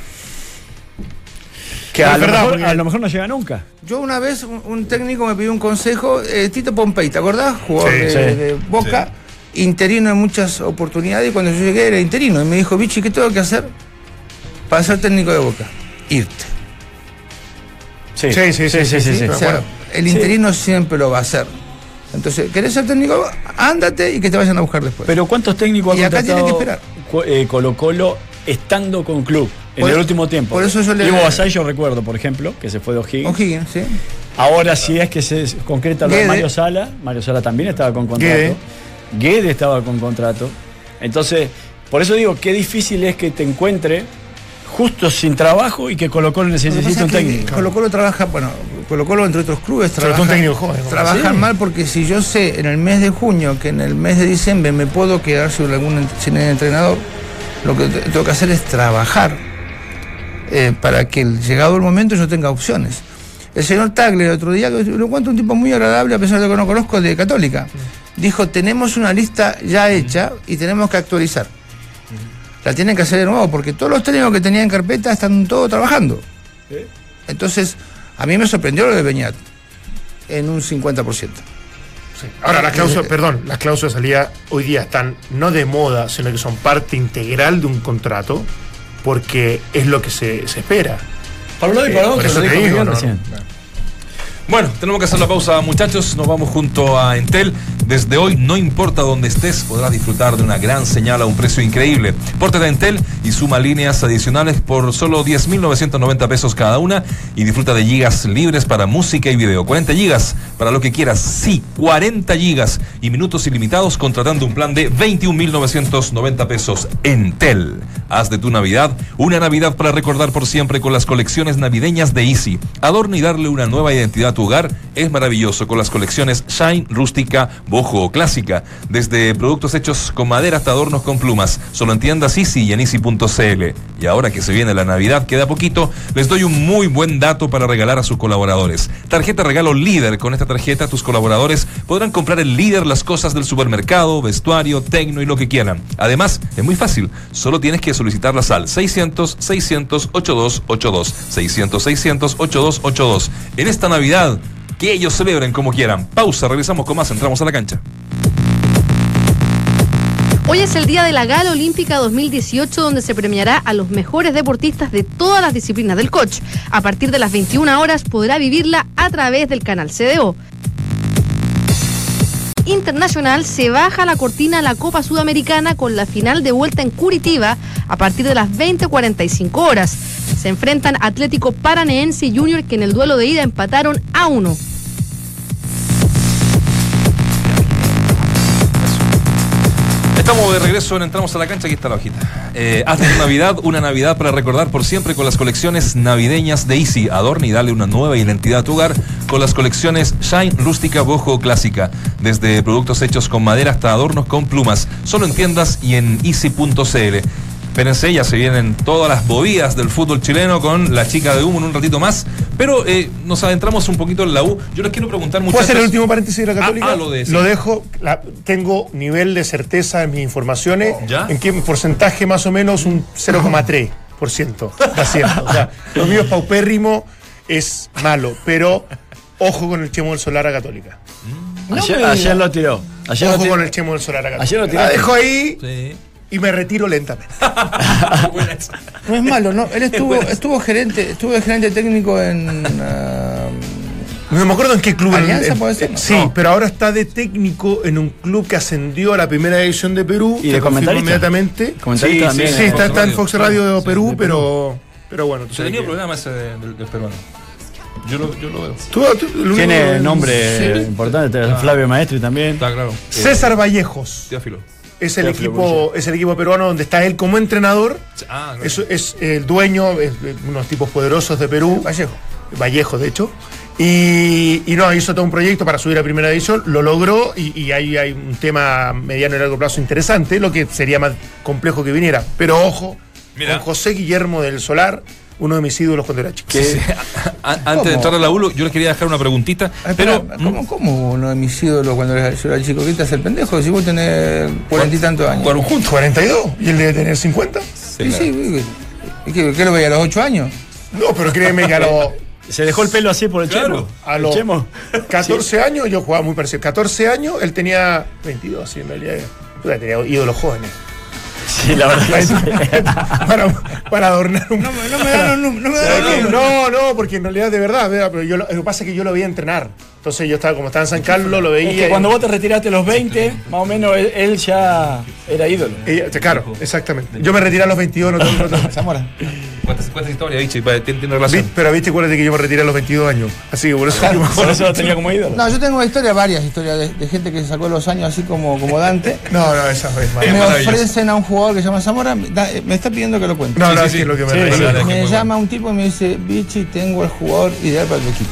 Que a, lo verdad, mejor, porque- a lo mejor no llega nunca. Yo una vez, un, un técnico me pidió un consejo, eh, Tito Pompey, ¿te acordás? Jugador Sí, de, sí. de Boca. interino en muchas oportunidades y cuando yo llegué era interino. Y me dijo, Vichy, ¿qué tengo que hacer para ser técnico de Boca? Irte. Sí, Sí, sí, sí, sí, sí. O sea, el interino siempre lo va a hacer. Entonces, ¿querés ser técnico? Ándate y que te vayan a buscar después. Pero ¿cuántos técnicos Y ha acá tiene que contratado esperar. Eh, Colo Colo estando con club en Por- el último tiempo? por eso yo le- Ivo Basay yo recuerdo, por ejemplo, que se fue de O'Higgins. O'Higgins, ¿sí? Ahora sí es que se concreta lo de. Mario Sala. Mario Sala también estaba con contrato. Guede. Guede estaba con contrato. Entonces, por eso digo, qué difícil es que te encuentre justo sin trabajo y que Colo Colo Lo que necesita pasa un es que técnico. Colo Colo trabaja, bueno, Colo Colo entre otros clubes trabajan, técnico joven, ¿no? trabajan Sí. mal porque si yo sé en el mes de junio que en el mes de diciembre me puedo quedar sin algún sin el entrenador, lo que te- tengo que hacer es trabajar eh, para que el- llegado el momento yo tenga opciones. El señor Tagle el otro día, lo encuentro un tipo muy agradable a pesar de que no conozco de Católica, dijo, tenemos una lista ya hecha y tenemos que actualizar. La tienen que hacer de nuevo porque todos los técnicos que tenía en carpeta están todos trabajando. Entonces, a mí me sorprendió lo de Beñat en un 50%. Sí. Ahora, las cláusulas, perdón, las cláusulas de salida hoy día están no de moda, sino que son parte integral de un contrato, porque es lo que se, se espera. Lado y Eh, por eso te digo, ¿no? Bueno, tenemos que hacer la pausa, muchachos. Nos vamos junto a Entel. Desde hoy, no importa dónde estés, podrás disfrutar de una gran señal a un precio increíble. Pórtate a Entel y suma líneas adicionales por solo 10.990 pesos cada una y disfruta de gigas libres para música y video. 40 gigas para lo que quieras. Sí, 40 gigas y minutos ilimitados contratando un plan de 21.990 pesos. Entel. Haz de tu Navidad una Navidad para recordar por siempre con las colecciones navideñas de Easy. Adorna y darle una nueva identidad tu hogar es maravilloso con las colecciones Shine, Rústica, Bojo o Clásica. Desde productos hechos con madera hasta adornos con plumas. Solo en tiendas Easy y en Easy.cl. Y ahora que se viene la Navidad, queda poquito, les doy un muy buen dato para regalar a sus colaboradores. Tarjeta regalo líder. Con esta tarjeta tus colaboradores podrán comprar el líder las cosas del supermercado, vestuario, tecno y lo que quieran. Además, es muy fácil. Solo tienes que solicitarlas al 600 600 8282. 600 600 8282. En esta Navidad, que ellos celebren como quieran. Pausa, regresamos con más, entramos a la cancha. Hoy es el día de la Gala Olímpica 2018 donde se premiará a los mejores deportistas de todas las disciplinas del coach. A partir de las 21 horas podrá vivirla a través del canal CDO. Internacional se baja la cortina a la Copa Sudamericana con la final de vuelta en Curitiba a partir de las 20.45 horas. Se enfrentan Atlético Paraneense y Junior que en el duelo de ida empataron a uno. Estamos de regreso en Entramos a la Cancha, aquí está la hojita. Eh, Navidad una Navidad para recordar por siempre con las colecciones navideñas de Easy. Adorna y dale una nueva identidad a tu hogar con las colecciones Shine, Rústica, Bojo Clásica. Desde productos hechos con madera hasta adornos con plumas. Solo en tiendas y en easy.cl. Espérense, ya se vienen todas las bobidas del fútbol chileno con la chica de humo en un ratito más. Pero eh, nos adentramos un poquito en la U. Yo les quiero preguntar mucho. ¿Puedo hacer el último paréntesis de la Católica? Ah, ah, lo de- dejo, la- tengo nivel de certeza en mis informaciones. ¿Ya? ¿En qué porcentaje más o menos? Un 0,3% de acierto. O sea, lo mío es paupérrimo, es malo, pero ojo con el Chemo del Solar a Católica. Ayer, ayer lo tiró. Ayer lo Ojo tiró. con el Chemo del Solar a Católica. Ayer lo la tiraste. dejo ahí Sí. Y me retiro lentamente. No es malo, ¿no? Él estuvo, estuvo gerente, estuvo de gerente técnico en. ah, No me acuerdo en qué club. Alianza, en- puede ser, Sí, no. pero ahora está de técnico en un club que ascendió a la primera división de Perú. ¿Y de comentarista? inmediatamente. Comentarista sí, también, sí, sí, está, en. Fox Radio de Sí, Perú, de pero, pero bueno. Se tenía que- problema ese de- del, del peruano. Yo lo, yo lo veo. Tú- tú- Tiene nombre Sí. importante, Flavio Maestri también. Está claro. César Vallejos Teófilo. Es el equipo es el equipo peruano donde está él como entrenador. Ah. Es, es el dueño, es de unos tipos poderosos de Perú. Vallejo. Vallejo, de hecho. Y, y no, hizo todo un proyecto para subir a primera división, lo logró y, y ahí hay un tema mediano y largo plazo interesante, lo que sería más complejo que viniera. Pero ojo, Mira. con José Guillermo del Solar, uno de mis ídolos cuando era chico. Sí. Antes de entrar a la ULO, yo les quería dejar una preguntita. Ay, Pero, ¿cómo, ¿Cómo uno de mis ídolos cuando era- yo era chico? ¿Qué te hace el pendejo? Si vos tenés cuarenta y tantos años. juntos. 42 y él debe tener 50. Sí, sí, ¿qué, qué, qué lo veía a los ocho años? No, pero créeme que a los, Se dejó el pelo así por el Claro. chemo. a los chemo. 14 años yo jugaba muy parecido. 14 años, él tenía 22, sí, en realidad. Puta, tenía ídolos jóvenes. Sí, la verdad. que sí. para, para adornar un No, no me dan números. No me dan números. No, no, porque en realidad de verdad, pero yo lo, lo que pasa es que yo lo veía entrenar. Entonces yo estaba, como estaba en San Carlos, lo veía. Es que cuando vos te retiraste a los 20, más o menos él, él ya era ídolo. y- y- claro, exactamente. Yo me retiré a los 22, no, no- Zamora. Cuéntase cuéntase historia, Vichy, pa- tiene, relación. Pero viste, acuérdate que yo me retiré a los 22 años. Así que por eso. Claro, Por eso lo tenía como ídolo. No, yo tengo historias, varias historias de, de gente que se sacó los años así como, como Dante. No, no, esa vez más. Es me ofrecen a un jugador que se llama Zamora, da- eh, me está pidiendo que lo cuente. No, no, Sí, es sí, lo que me Sí, me llama un tipo y me dice, Vichy, tengo el jugador ideal para tu equipo.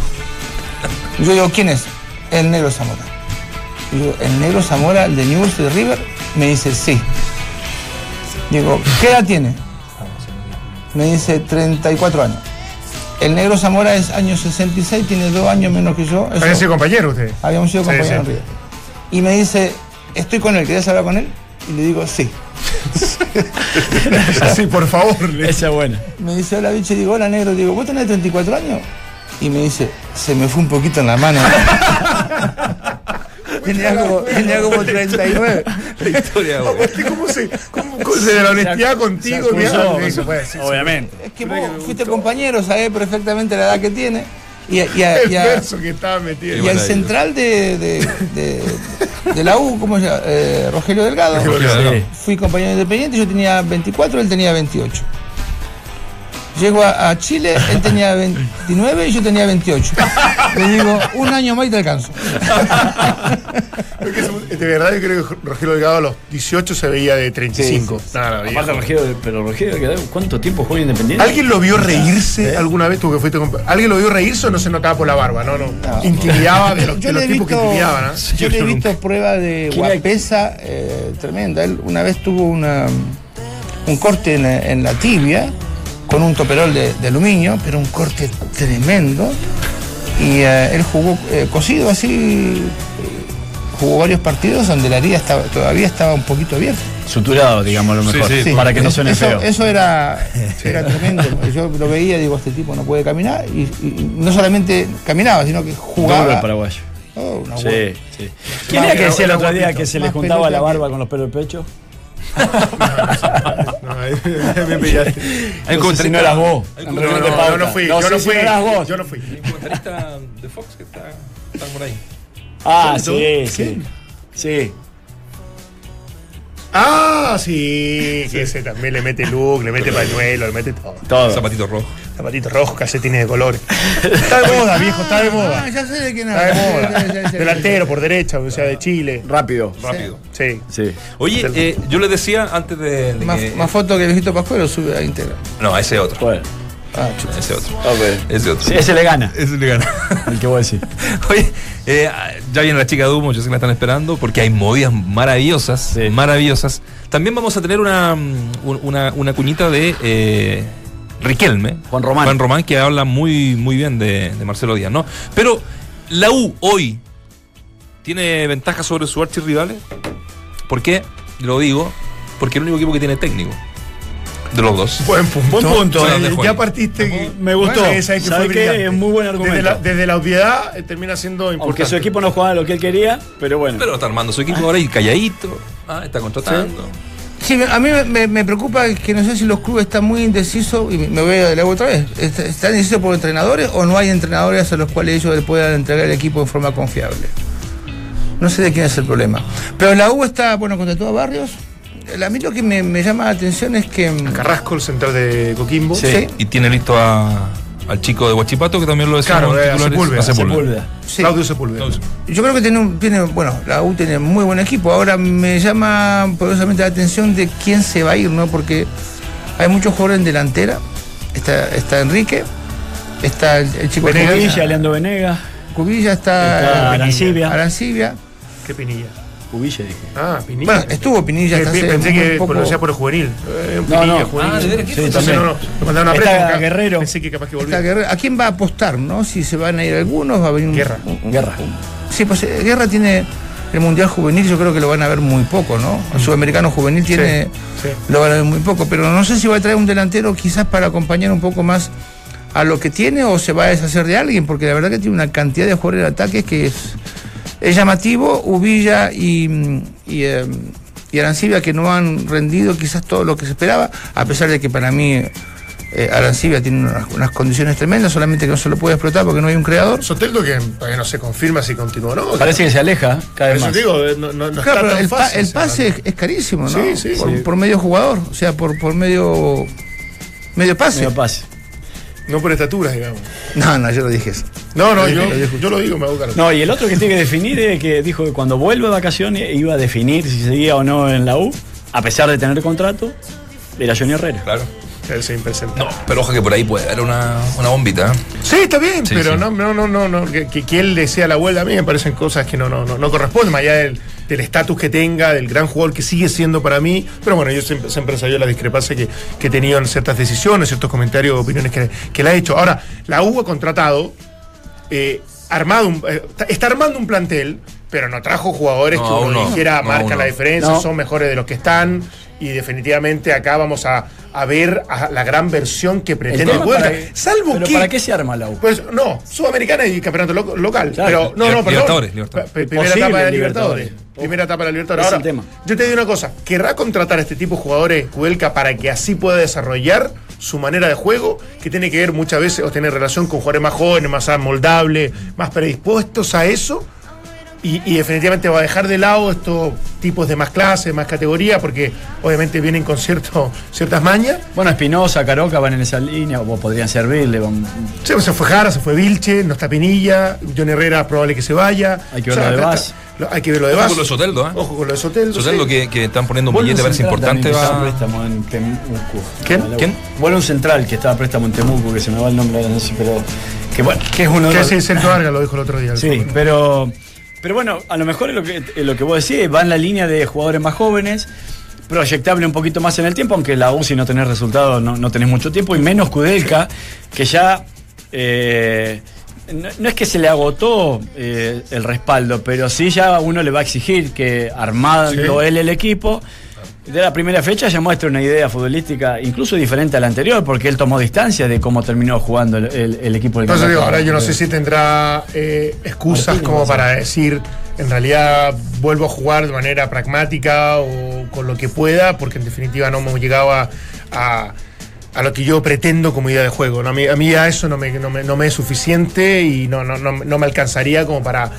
Y yo digo, ¿quién es? El negro Zamora. Y yo, ¿el negro Zamora, el de Newell's de River? Me dice, sí. Digo, ¿qué edad tiene? Me dice, 34 años. El negro Zamora es año 66, tiene dos años menos que yo. Habían sido compañeros ustedes. Habíamos sido Sí, compañeros en. River. Y me dice, estoy con él, ¿querés hablar con él? Y le digo, sí. Así, por favor. le- Esa es buena. Me dice, hola, bicho. Digo, hola, negro. Digo, ¿vos tenés 34 años? Y me dice, se me fue un poquito en la mano. tenía, como, tenía como 39. La historia, güey. ¿Cómo se, cómo, cómo se de la honestidad contigo? Se acusó, mira, sí, pues, sí. Obviamente. Es que vos fuiste compañero, sabés perfectamente la edad que tiene. Y, a- y a- El y a- verso que estaba metido. y buena al central de, de, de- de la U, ¿cómo se llama? Eh, Rogelio Delgado. Sí. Fui compañero independiente, yo tenía 24, él tenía 28. Llego a, a Chile, él tenía 29 y yo tenía 28. Le digo, un año más y te alcanzo. Porque es- De verdad, yo creo que Rogelio Delgado a los 18 se veía de 35. Sí, No, no, viejo. Aparte, Rogelio, pero Rogelio, ¿qué- ¿cuánto tiempo juega independiente? ¿Alguien lo vio reírse alguna vez? Tú que fuiste ¿Alguien lo vio reírse o no se notaba por la barba? No, no. Intimidaba de los, Yo de los tipos que intimidaban. ¿ah? yo le he visto prueba de guapesa eh, tremenda. Él una vez tuvo una, un corte en, en la tibia con un toperol de, de aluminio, pero un corte tremendo. Y eh, él jugó eh, cosido así, eh, jugó varios partidos donde la herida estaba, todavía estaba un poquito abierta. Suturado, digamos, lo mejor. sí. Para que no suene eso, feo. Eso era, era tremendo. Yo lo veía y digo, este tipo no puede caminar. Y, y no solamente caminaba, sino que Duro jugaba. el paraguayo. Oh, una Sí, sí. ¿Quién era que decía el otro día que se le juntaba la barba que- con los pelos del pecho? No, ahí me pillaste. No no eras vos. No, no, no, yo no fui. No yo no fui. no. Yo no fui. un comentarista de Fox que está, está por ahí. Ah, sí, sí. Sí. Ah, sí, que ese también le mete look, le mete pañuelo, le mete todo. Todo. Zapatito rojo. Zapatitos rojos, calcetines de colores. Está de moda, viejo, está de Ah, moda. ya sé de quién Está de moda. Delantero por derecha, o sea, de Chile. Rápido. Rápido. Sí. Sí. Oye, eh, yo les decía antes de, de Más, que- más fotos que el viejito Pascuero sube a Instagram. No, ese otro. Bueno. Ah, chuta. Ese otro. Ese otro. Sí, ese le gana. Ese le gana. El que voy a decir. Oye, eh, ya viene la chica de humo, yo sé que la están esperando, porque hay movidas maravillosas, Sí. maravillosas. También vamos a tener una, un- una, una cuñita de eh, Riquelme. Juan Román. Juan Román, que habla muy, muy bien de, de Marcelo Díaz, ¿no? Pero la U hoy tiene ventaja sobre sus archirrivales. ¿Por qué? Lo digo, porque es el único equipo que tiene técnico. De los dos. Buen punto. Buen punto. La dejo ya partiste. Me gustó. Bueno, esa es que ¿Sabe fue. Es muy buen argumento. Desde la, desde la obviedad eh, termina siendo importante. Aunque su equipo no jugaba lo que él quería, pero bueno. Pero está armando su equipo ahora y calladito. Ah, está contratando. Sí, a mí me- me, me preocupa que no sé si los clubes están muy indecisos, y me voy a leer otra vez, ¿est- ¿están indecisos por entrenadores o no hay entrenadores a los cuales ellos le puedan entregar el equipo de forma confiable? No sé de quién es el problema. Pero la U está, bueno, contrató a Barrios. A mí lo que me, me llama la atención es que... mm, Carrasco, el central de Coquimbo. Sí. Sí. Y tiene listo a, al chico de Huachipato, que también lo decimos Claro, eh, a. Sepúlveda. A Sepúlveda. Sepúlveda. sí. Claudio Sepúlveda. Yo creo que tiene, un- tiene, bueno, la U tiene muy buen equipo. Ahora me llama poderosamente la atención de quién se va a ir, ¿no? Porque hay muchos jugadores en delantera. Está, está Enrique, está el, el chico Venegas. Cubilla, Cubilla, Leandro Venegas. Cubilla, Está está Arancibia. Arancibia. Qué pinilla. Cubilla, dije. Ah, pinilla. Bueno, estuvo Pinilla Pensé que poco. por el juvenil. Eh, un No, pinilla, no. juvenil. Ah, ¿de. Entonces también. no, no, lo mandaron a Está. Guerrero. Pensé que capaz que Está volvía. Guerrero. ¿A quién va a apostar, no? Si se van a ir algunos, va a venir un- Guerra. un- un- Guerra. Sí, pues eh, Guerra tiene el Mundial Juvenil, yo creo que lo van a ver muy poco, ¿no? El Sudamericano Juvenil tiene, sí. lo van a ver muy poco, pero no sé si va a traer un delantero quizás para acompañar un poco más a lo que tiene o se va a deshacer de alguien, porque la verdad que tiene una cantidad de jugadores de ataques que es, es llamativo. Ubilla y, mm, y, eh, y Arancibia que no han rendido quizás todo lo que se esperaba, a pesar de que para mí eh, Arancibia tiene unas, unas condiciones tremendas, solamente que no se lo puede explotar porque no hay un creador. Soteldo que todavía no se confirma si continúa o no. Parece que se aleja cada vez más. digo, eh, no, no, no Claro, está tan el, pa- fácil. el pase ¿no? es, es carísimo, ¿no? Sí, sí, por, sí. por medio jugador, o sea, por, por medio medio pase. Medio pase. No por estatura, digamos. No, no, yo no dije eso. No, no, yo, yo lo digo, me hago cargo. No, y el otro que tiene que definir es que dijo que cuando vuelva de vacaciones iba a definir si seguía o no en la U, a pesar de tener contrato, era Johnny Herrera. Claro. Él se impresenta. No, pero ojo que por ahí puede haber una, una bombita. ¿eh? Sí, está bien, Sí, pero sí. no, no, no, no, no, que, que- que él desea la vuelta a mí me parecen cosas que no, no, no, no corresponden, más allá del del estatus que tenga, del gran jugador que sigue siendo para mí. Pero bueno, yo siempre, siempre sabía la discrepancia que, que he tenido en ciertas decisiones, ciertos comentarios, opiniones que, que le ha hecho. Ahora, la U ha contratado, eh, armado un- eh, está- armando un plantel, pero no trajo jugadores No, que uno no. dijera No, marca la diferencia, No. son mejores de los que están. Y definitivamente acá vamos a, a ver a la gran versión que pretende Cuenca. para- Salvo pero que. ¿para qué se arma la U? Pues no, Sudamericana y campeonato lo- local. Claro. pero no, no, perdón. Libertadores, Libertadores. Primera Posible etapa de la Libertadores. Libertadores. Primera etapa de la Libertadores. Ahora, tema. yo te digo una cosa, ¿querrá contratar a este tipo de jugadores, Cuelca, para que así pueda desarrollar su manera de juego, que tiene que ver muchas veces o tener relación con jugadores más jóvenes, más moldables, más predispuestos a eso? Y, y definitivamente va a dejar de lado estos tipos de más clase, más categoría, porque obviamente vienen con cierto, ciertas mañas. Bueno, Espinosa, Caroca van en esa línea, o podrían servirle. van- Sí, se fue Jara, se fue Vilche, no está Pinilla, John Herrera es probable que se vaya. Hay que ver lo de Vaz. hay que ver lo de Ojo Vaz. con lo de Soteldo, ¿eh? Ojo con lo de Soteldo. Soteldo sí. que, que están poniendo un Vuelve billete, importante. a Va... préstamo en Temuco. ¿Quién? ¿Quién? Vuelve un central que estaba a préstamo en Temuco, que se me va el nombre ahora, no sé, pero. Que bueno, que es uno de Que los. sí, Celto Vargas lo dijo el otro día. Sí, pero, pero bueno, a lo mejor lo que, lo que vos decís, va en la línea de jugadores más jóvenes, proyectable un poquito más en el tiempo, aunque la U si no tenés resultados no, no tenés mucho tiempo, y menos Kudelka, que ya eh, no, no es que se le agotó eh, el respaldo, pero sí ya uno le va a exigir que armando Sí. él el equipo. De la primera fecha ya muestra una idea futbolística incluso diferente a la anterior, porque él tomó distancia de cómo terminó jugando el, el- el equipo del Entonces digo, ahora yo no sé si tendrá eh, excusas como para decir, en realidad vuelvo a jugar de manera pragmática o con lo que pueda, porque en definitiva no hemos llegado a, a- a lo que yo pretendo como idea de juego. ¿no? A, mí, a mí ya eso no me, no me- no me es suficiente y no me alcanzaría como para,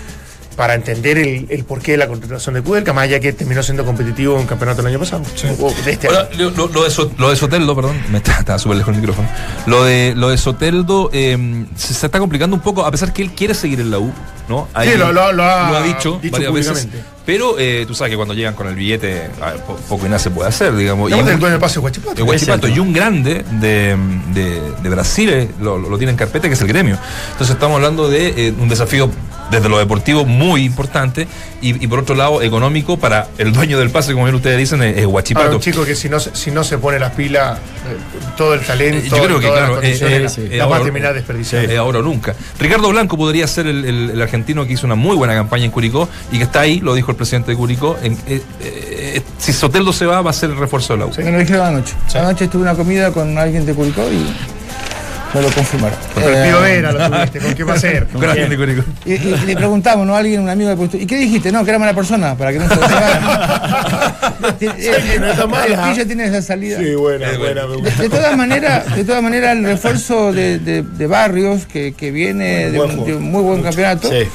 para entender el, el porqué de la contratación de Kudelka, más allá que terminó siendo competitivo en un campeonato el año pasado. O de este Ahora, año. lo, lo de So- lo de Soteldo, perdón, me está, estaba súper lejos el micrófono. Lo de, lo de Soteldo eh, se, se está complicando un poco, a pesar que él quiere seguir en la U, ¿no? Sí, lo- lo- lo ha dicho, dicho varias veces. Pero eh, tú sabes que cuando llegan con el billete, a ver, po- poco y nada se puede hacer, digamos. Y un- el dueño pase Huachipato. y grande de, de- de Brasil eh, lo, lo tiene en carpeta, que es el gremio. Entonces estamos hablando de eh, un desafío desde lo deportivo muy importante y, y por otro lado económico para el dueño del pase, como bien ustedes dicen, es, es Para Guachipato. un chico que si no, se- si no se pone las pilas, eh, todo el talento, Eh, yo creo que, todas claro, eh, eh, va a ahora- terminar desperdiciando. Eh, ahora o nunca. Ricardo Blanco podría ser el, el- el argentino que hizo una muy buena campaña en Curicó y que está ahí, lo dijo el presidente de Curicó. en- eh, eh, si Soteldo se va, va a ser el refuerzo de la U. Me lo dijeron anoche. Anoche tuve una comida con alguien de Curicó y me lo confirmaron. Con el Eh, Pío Vera lo tuviste, ¿con qué va a ser? Y, y- y le preguntamos, ¿no? Alguien, un amigo le preguntó, ¿y qué dijiste? No, que era mala persona, para que no se lo no. El pillo tiene esa salida. Sí, buena, Eh, buena, me De, gusta. de todas maneras, de todas maneras, el refuerzo de, de- de Barrios, que, que viene de Buen un, de un muy buen campeonato, Sí.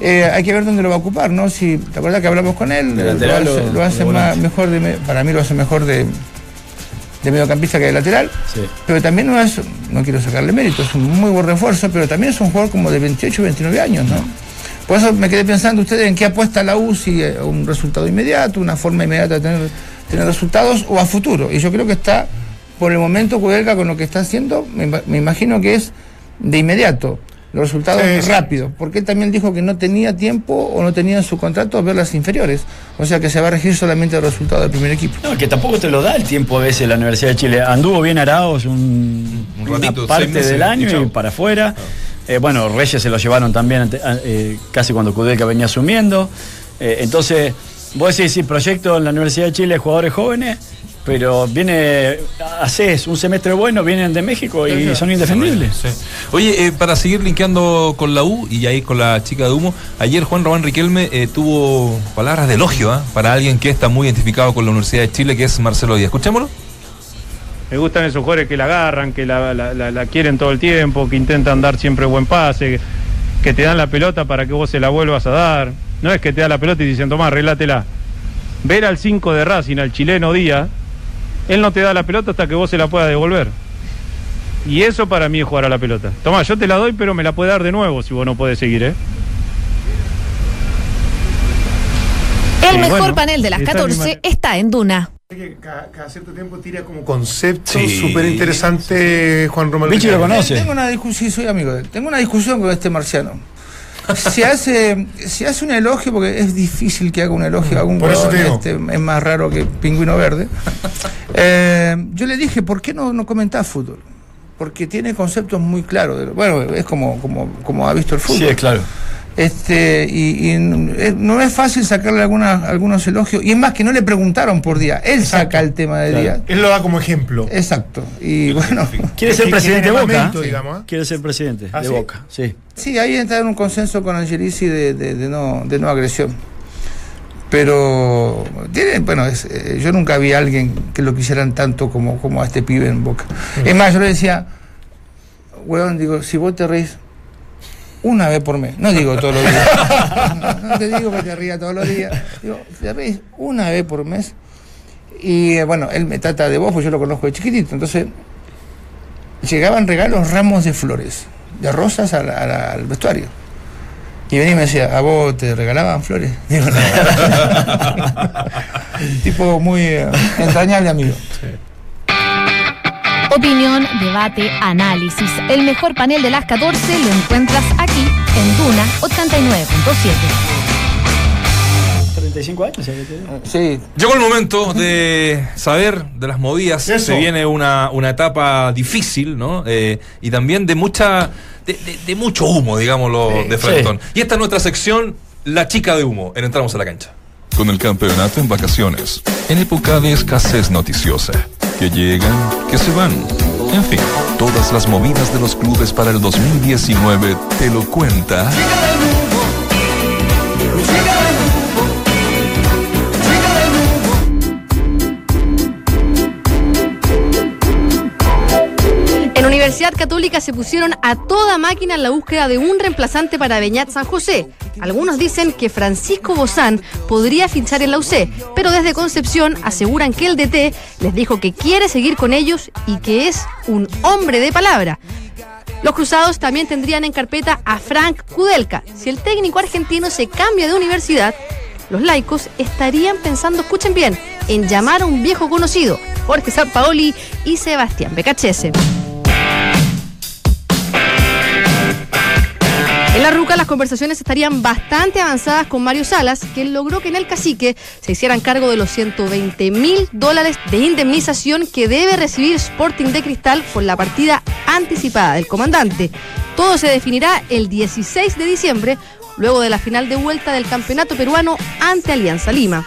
eh, hay que ver dónde lo va a ocupar, ¿no? Si, ¿Te acuerdas que hablamos con él? Lo lateral hace, lo hace más- mejor, de, para mí lo hace mejor de, de mediocampista que de lateral. Sí. Pero también no es, no quiero sacarle mérito, es un muy buen refuerzo, pero también es un jugador como de 28, 29 años, ¿no? Por eso me quedé pensando ustedes en qué apuesta la U, si eh, un resultado inmediato, una forma inmediata de tener, tener resultados o a futuro. Y yo creo que está, por el momento, Cudelga con lo que está haciendo, me imagino que es de inmediato. Los resultados Sí, rápidos, porque él también dijo que no tenía tiempo o no tenía en su contrato ver las inferiores, o sea que se va a regir solamente el resultado del primer equipo. No, que tampoco te lo da el tiempo a veces la Universidad de Chile. Anduvo bien Araos un, Un ratito, una parte meses, del año y para afuera. Eh, bueno, Reyes se lo llevaron también ante- a- eh, casi cuando Kudelka venía asumiendo. Eh, entonces, vos decís, sí, proyecto en la Universidad de Chile, jugadores jóvenes, Pero viene, haces un semestre bueno, vienen de México y son indefendibles. Sí. Oye, eh, para seguir linkeando con la U y ahí con la chica de humo, ayer Juan Román Riquelme eh, tuvo palabras de elogio ¿ah? para alguien que está muy identificado con la Universidad de Chile, que es Marcelo Díaz. Escuchémoslo. Me gustan esos jugadores que la agarran, que la, la- la- la quieren todo el tiempo, que intentan dar siempre buen pase, que te dan la pelota para que vos se la vuelvas a dar. No es que te da la pelota y dicen, tomá, arreglátela. Ver al 5 de Racing, al chileno Díaz, él no te da la pelota hasta que vos se la puedas devolver. Y eso para mí es jugar a la pelota. Tomá, yo te la doy, pero me la puede dar de nuevo si vos no podés seguir, ¿eh? El mejor bueno, panel de las esa 14 misma- está en Duna. Que cada, cada cierto tiempo tira como conceptos Sí. súper interesantes Juan Román. Vichy lo conoce. Tengo una discusión, soy amigo de él. Tengo una discusión con este marciano. Si hace, si hace un elogio, porque es difícil que haga un elogio a algún Por eso huevón, te digo. este, es más raro que pingüino verde. Eh, yo le dije, ¿por qué no, no comentás fútbol? Porque tiene conceptos muy claros. de bueno, es como, como, como ha visto el fútbol. Sí, es claro. Este, y, eh, no es fácil sacarle algunas, algunos elogios. Y es más que no le preguntaron por día. Él saca el tema de día. Él lo da como ejemplo. Exacto. Y bueno, Quiere Que- ser que presidente de Boca. ¿eh? digamos, ¿eh? Quiere ser presidente ¿Ah, de sí? Boca, sí. sí, ahí está en un consenso con Angelici de, de- de no, de no agresión. Pero tiene, bueno, es, eh, yo nunca vi a alguien que lo quisieran tanto como, como a este pibe en Boca. Es más, yo le decía, weón, digo, si vos te reís una vez por mes, no digo todos los días, no, no te digo que te rías todos los días, digo, te reís una vez por mes. Y eh, bueno, él me trata de vos, pues yo lo conozco de chiquitito, entonces llegaban regalos, ramos de flores, de rosas a la- a la- al vestuario. Y venía y me decía, ¿a vos te regalaban flores? Digo, no. tipo muy eh, entrañable amigo. Opinión, debate, análisis. El mejor panel de las 14 lo encuentras aquí en Duna 89.7. 35 años. ¿sabes qué te digo? Sí, Llegó el momento de saber de las movidas. Eso. Se viene una, una etapa difícil, ¿no? Eh, y también de mucha. De, de- de mucho humo, digámoslo, Sí, de frentón. Y esta es nuestra sección, La Chica de Humo, en Entramos a la Cancha. Con el campeonato en vacaciones, en época de escasez noticiosa, que llegan, que se van. En fin, todas las movidas de los clubes para el 2019 te lo cuenta. En Católica se pusieron a toda máquina en la búsqueda de un reemplazante para Beñat San José. Algunos dicen que Francisco Bozán podría fichar en la UC, pero desde Concepción aseguran que el DT les dijo que quiere seguir con ellos y que es un hombre de palabra. Los cruzados también tendrían en carpeta a Frank Kudelka. Si el técnico argentino se cambia de universidad, los laicos estarían pensando, escuchen bien, en llamar a un viejo conocido, Jorge Sampaoli y Sebastián Becachese. En la ruca las conversaciones estarían bastante avanzadas con Mario Salas, quien logró que en el cacique se hicieran cargo de los 120 mil dólares de indemnización que debe recibir Sporting de Cristal por la partida anticipada del comandante. Todo se definirá el 16 de diciembre, luego de la final de vuelta del campeonato peruano ante Alianza Lima.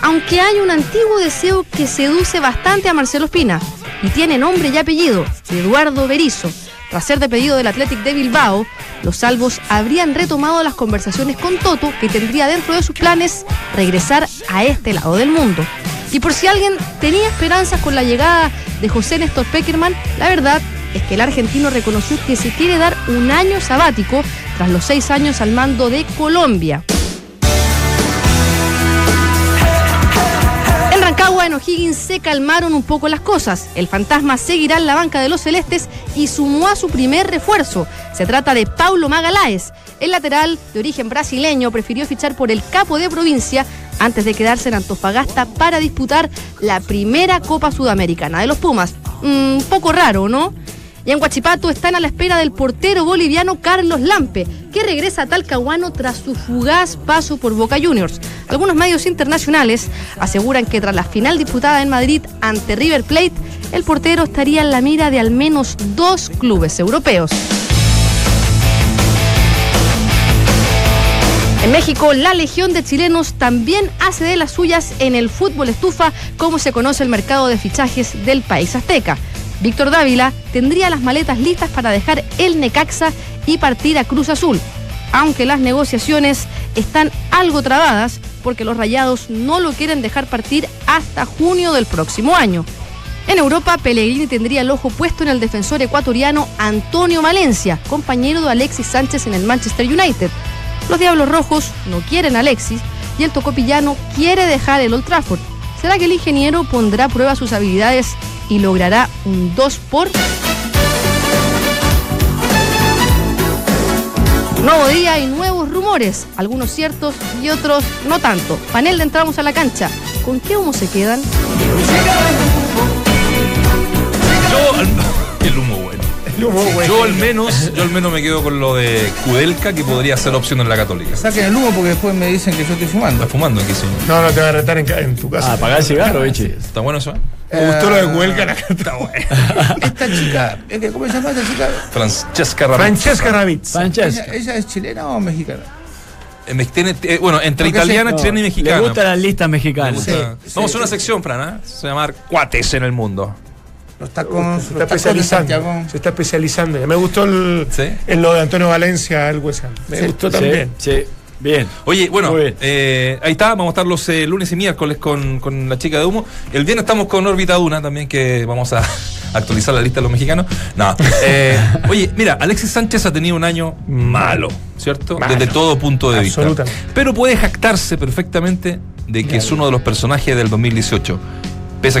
Aunque hay un antiguo deseo que seduce bastante a Marcelo Espina y tiene nombre y apellido, Eduardo Berizo. Tras ser despedido del Athletic de Bilbao, los salvos habrían retomado las conversaciones con Toto, que tendría dentro de sus planes regresar a este lado del mundo. Y por si alguien tenía esperanzas con la llegada de José Néstor Peckerman, la verdad es que el argentino reconoció que se quiere dar un año sabático tras los seis años al mando de Colombia. Rancagua, en O'Higgins, se calmaron un poco las cosas. El fantasma seguirá en la banca de los celestes y sumó a su primer refuerzo. Se trata de Paulo Magaláes. El lateral, de origen brasileño, prefirió fichar por el capo de provincia antes de quedarse en Antofagasta para disputar la primera Copa Sudamericana de los Pumas. Un poco raro, ¿no? Y en Huachipato están a la espera del portero boliviano Carlos Lampe, que regresa a Talcahuano tras su fugaz paso por Boca Juniors. Algunos medios internacionales aseguran que tras la final disputada en Madrid ante River Plate, el portero estaría en la mira de al menos dos clubes europeos. En México, la Legión de Chilenos también hace de las suyas en el fútbol estufa, como se conoce el mercado de fichajes del país azteca. Víctor Dávila tendría las maletas listas para dejar el Necaxa y partir a Cruz Azul, aunque las negociaciones están algo trabadas porque los rayados no lo quieren dejar partir hasta junio del próximo año. En Europa, Pellegrini tendría el ojo puesto en el defensor ecuatoriano Antonio Valencia, compañero de Alexis Sánchez en el Manchester United. Los Diablos Rojos no quieren a Alexis y el tocopillano quiere dejar el Old Trafford. ¿Será que el ingeniero pondrá a prueba sus habilidades y logrará un 2 por? Nuevo día y nuevos rumores, algunos ciertos y otros no tanto. Panel de entramos a la cancha. ¿Con qué humo se quedan? Yo, el humo. Yo al menos, yo al menos me quedo con lo de Kudelka, que podría ser opción en la Católica. Saquen el humo porque después me dicen que yo estoy fumando. Está fumando aquí, señor. No, no te va a retar en, ca- en tu casa. Ah, apagar el cigarro, bichi. ¿Está bueno eso? Me gustó lo de Huelga. la- Está bueno. Esta chica, es que, ¿cómo se llama esta chica? Francesca Ramírez. Francesca Ravitz. ¿Ella, Francesca. ella es chilena o mexicana? Eh, me- tiene- eh, bueno, entre Porque italiana, No, chilena y mexicana. Le gusta la lista Me mexicana. gusta. Sí, Vamos sí, a una sí. sección, Fran, ¿eh? Se llama Cuates en el mundo. Los tacones, Se los está especializando. Se está especializando. Ya Me gustó el, Sí. el lo de Antonio Valencia, el West Ham. Me Sí, gustó también. sí, bien. Oye, bueno, bien. eh, ahí está, vamos a estar los eh, lunes y miércoles con, con la chica de humo. El viernes estamos con Órbita Duna también, que vamos a actualizar la lista de los mexicanos. No. eh, oye, mira, Alexis Sánchez ha tenido un año malo, ¿cierto? Malo. Desde todo punto de vista. Absolutamente. Pero puede jactarse perfectamente de que es uno de los personajes del 2018. Pese a que